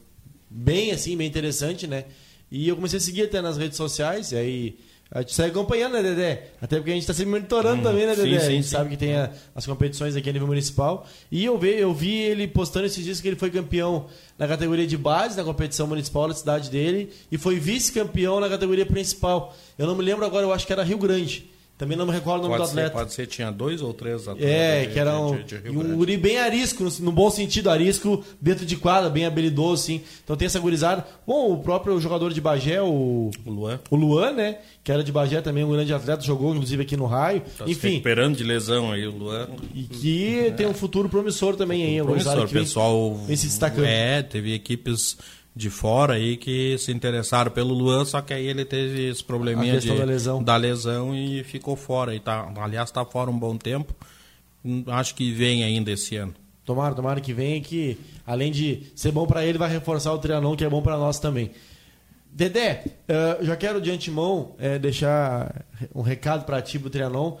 Speaker 3: bem assim, bem interessante, né? E eu comecei a seguir até nas redes sociais, e aí a gente segue acompanhando, né, Dedé? Até porque a gente está sempre monitorando também, né,
Speaker 4: sim,
Speaker 3: Dedé? a
Speaker 4: sim,
Speaker 3: gente
Speaker 4: sim.
Speaker 3: sabe que tem a- as competições aqui a nível municipal. E eu vi, eu vi ele postando esses dias que ele foi campeão na categoria de base, na competição municipal da cidade dele, e foi vice-campeão na categoria principal. Eu não me lembro agora, eu acho que era Rio Grande. Também não me recordo o nome
Speaker 4: Pode
Speaker 3: do
Speaker 4: ser,
Speaker 3: atleta.
Speaker 4: pode ser, tinha dois ou três atletas.
Speaker 3: É,
Speaker 4: de-
Speaker 3: que era um,
Speaker 4: de- de
Speaker 3: um guri bem arisco, no, no bom sentido, arisco dentro de quadra, bem habilidoso, sim. Então tem essa gurizada. Bom, o próprio jogador de Bagé, o,
Speaker 4: O Luan.
Speaker 3: o Luan, né? Que era de Bagé também, um grande atleta, jogou inclusive aqui no Raio.
Speaker 4: Tá se
Speaker 3: Enfim,
Speaker 4: recuperando de lesão aí, o Luan.
Speaker 3: e que tem um futuro promissor também aí. um
Speaker 4: Promissor,
Speaker 3: vem-
Speaker 4: pessoal.
Speaker 3: vem se destacando.
Speaker 4: É, teve equipes de fora aí que se interessaram pelo Luan, só que aí ele teve esse probleminha de,
Speaker 3: da lesão.
Speaker 4: da lesão e ficou fora. E tá, aliás, está fora um bom tempo. Hum, Acho que vem ainda esse ano.
Speaker 3: Tomara, tomara que venha, que além de ser bom pra ele, vai reforçar o Trianon, que é bom pra nós também. Dedé, eh, já quero de antemão eh, deixar um recado pra ti, pro Trianon.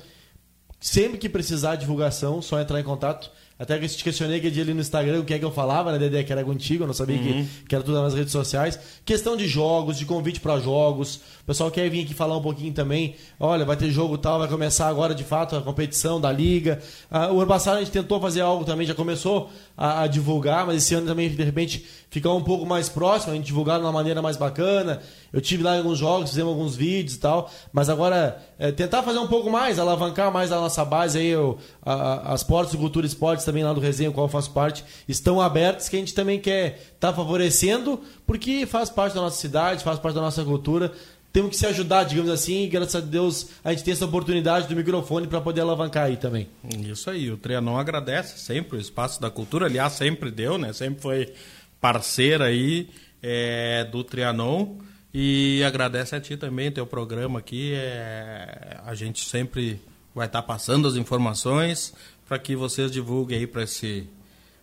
Speaker 3: Sempre que precisar de divulgação, só entrar em contato. Até que eu te questionei aquele dia ali no Instagram o que é que eu falava, né, Dedé? Que era contigo, eu não sabia que, que era tudo nas redes sociais. Questão de jogos, de convite para jogos. O pessoal quer vir aqui falar um pouquinho também. Olha, vai ter jogo tal, vai começar agora de fato a competição da liga. Ah, o ano passado a gente tentou fazer algo também, já começou a, a divulgar, mas esse ano também, de repente, ficar um pouco mais próximo, a gente divulgar de uma maneira mais bacana. Eu tive lá em alguns jogos, fizemos alguns vídeos e tal, mas agora é, tentar fazer um pouco mais, alavancar mais a nossa base aí, o, a- a- as portas do Cultura Esportes também lá do Resenha, qual eu faço parte, estão abertas, que a gente também quer estar favorecendo, porque faz parte da nossa cidade, faz parte da nossa cultura. Temos que se ajudar, digamos assim, e graças a Deus a gente tem essa oportunidade do microfone para poder alavancar aí também.
Speaker 4: Isso aí, o Trianon agradece sempre o espaço da cultura, aliás, sempre deu, né? Sempre foi parceira aí é, do Trianon e agradece a ti também, teu programa aqui. É, a gente sempre vai estar passando as informações para que vocês divulguem aí para esse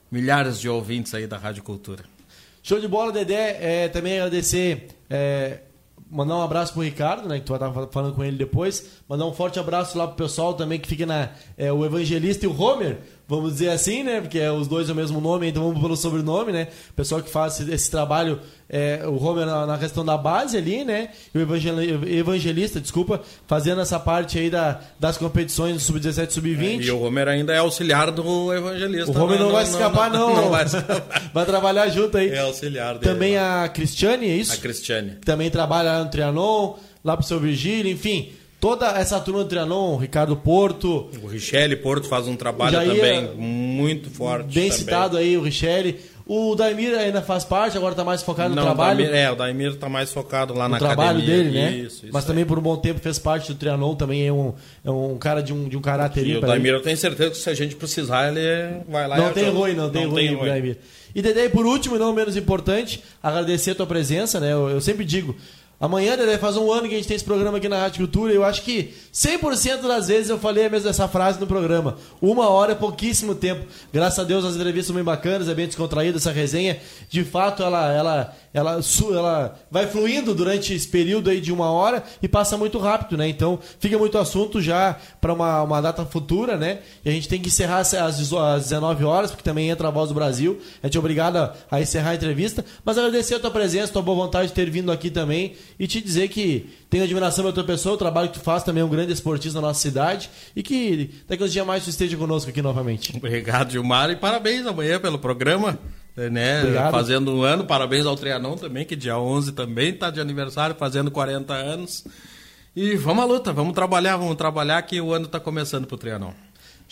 Speaker 4: milhares de ouvintes aí da Rádio Cultura.
Speaker 3: Show de bola, Dedé. É, também agradecer, é, mandar um abraço pro Ricardo, né? Que tu vai estar falando com ele depois. Mandar um forte abraço lá pro pessoal também que fica na. é, o Evangelista e o Homer, vamos dizer assim, né? Porque é os dois é o mesmo nome, então vamos pelo sobrenome, né? O pessoal que faz esse, trabalho, é, o Homer na, na questão da base ali, né? E o evangeli- Evangelista, desculpa, fazendo essa parte aí da, das competições do Sub-17 Sub-20.
Speaker 4: E o Homer ainda é auxiliar do evangelista.
Speaker 3: O Homer não, vai escapar, não.
Speaker 4: Não vai escapar.
Speaker 3: Vai trabalhar junto aí.
Speaker 4: É auxiliar dele.
Speaker 3: Também a Cristiane, é isso?
Speaker 4: A Cristiane.
Speaker 3: também trabalha lá no Trianon, lá pro seu Virgílio, enfim. Toda essa turma do Trianon, Ricardo Porto,
Speaker 4: O Richelle Porto faz um trabalho
Speaker 3: Já ia-
Speaker 4: também muito forte.
Speaker 3: bem
Speaker 4: também.
Speaker 3: citado aí, o Richelli. O Daimir ainda faz parte, agora tá mais focado no
Speaker 4: Não,
Speaker 3: trabalho.
Speaker 4: O Daimir, é, o Daimir tá mais focado lá
Speaker 3: no
Speaker 4: na
Speaker 3: trabalho
Speaker 4: academia.
Speaker 3: dele, né?
Speaker 4: Isso, isso
Speaker 3: Mas
Speaker 4: aí.
Speaker 3: também por um bom tempo fez parte do Trianon, também é um, é um cara de um, de um caráter
Speaker 4: E o. Daimir, eu tenho certeza que se a gente precisar, ele vai lá e
Speaker 3: Não tem
Speaker 4: ajuda.
Speaker 3: ruim, não tem ruim, Daimir. E Dedé, por último e não menos importante, agradecer a tua presença, né? Eu, eu sempre digo, amanhã, Dedé, faz um ano que a gente tem esse programa aqui na Rádio Cultura e eu acho que 100% das vezes eu falei a mesma essa frase no programa. Uma hora é pouquíssimo tempo. Graças a Deus as entrevistas são bem bacanas, é bem descontraída essa resenha. De fato, ela, ela, ela, ela vai fluindo durante esse período aí de uma hora e passa muito rápido, né? Então fica muito assunto já para uma, uma data futura, né? E a gente tem que encerrar às, às 19 horas, porque também entra a Voz do Brasil. A gente é obrigado a, a encerrar a entrevista. Mas agradecer a tua presença, tua boa vontade de ter vindo aqui também e te dizer que tenho admiração pela tua pessoa, o trabalho que tu faz também é um grande esportista na nossa cidade e que daqui uns dias mais tu esteja conosco aqui novamente.
Speaker 4: Obrigado, Gilmar, e parabéns amanhã pelo programa. Né?
Speaker 3: Obrigado.
Speaker 4: Fazendo um ano, parabéns ao Trianon também, que dia 11 também está de aniversário, fazendo 40 anos. E vamos à luta, vamos trabalhar, vamos trabalhar que o ano está começando pro Trianon.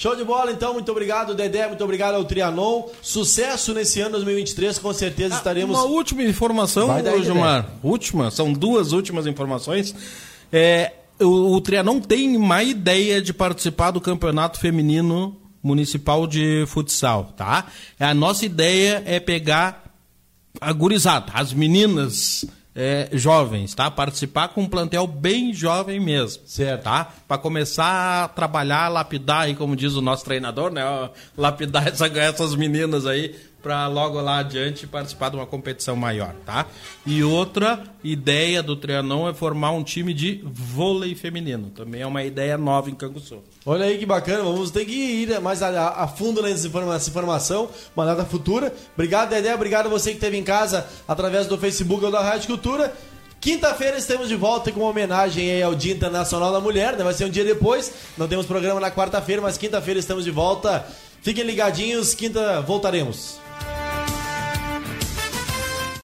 Speaker 3: Show de bola, então. Muito obrigado, Dedé. Muito obrigado ao Trianon. Sucesso nesse ano 2023. Com certeza estaremos.
Speaker 4: Uma última informação,
Speaker 3: daí,
Speaker 4: Gilmar. Última, são duas últimas informações. É, o, o Trianon tem uma ideia de participar do campeonato feminino municipal de futsal, tá? A nossa ideia é pegar a gurizada, as meninas é, jovens, tá? Participar com um plantel bem jovem mesmo.
Speaker 3: Certo.
Speaker 4: Tá? Para começar a trabalhar, lapidar aí, como diz o nosso treinador, né? Lapidar essa, essas meninas aí para logo lá adiante participar de uma competição maior, tá? E outra ideia do Trianon é formar um time de vôlei feminino. Também é uma ideia nova em Canguçu.
Speaker 3: Olha aí que bacana, vamos ter que ir mais a, a fundo nessa informação, uma data futura. Obrigado, Dedé, obrigado a você que esteve em casa através do Facebook ou da Rádio Cultura. Quinta-feira estamos de volta com uma homenagem ao Dia Internacional da Mulher, né? vai ser um dia depois, não temos programa na quarta-feira, mas quinta-feira estamos de volta. Fiquem ligadinhos, quinta voltaremos.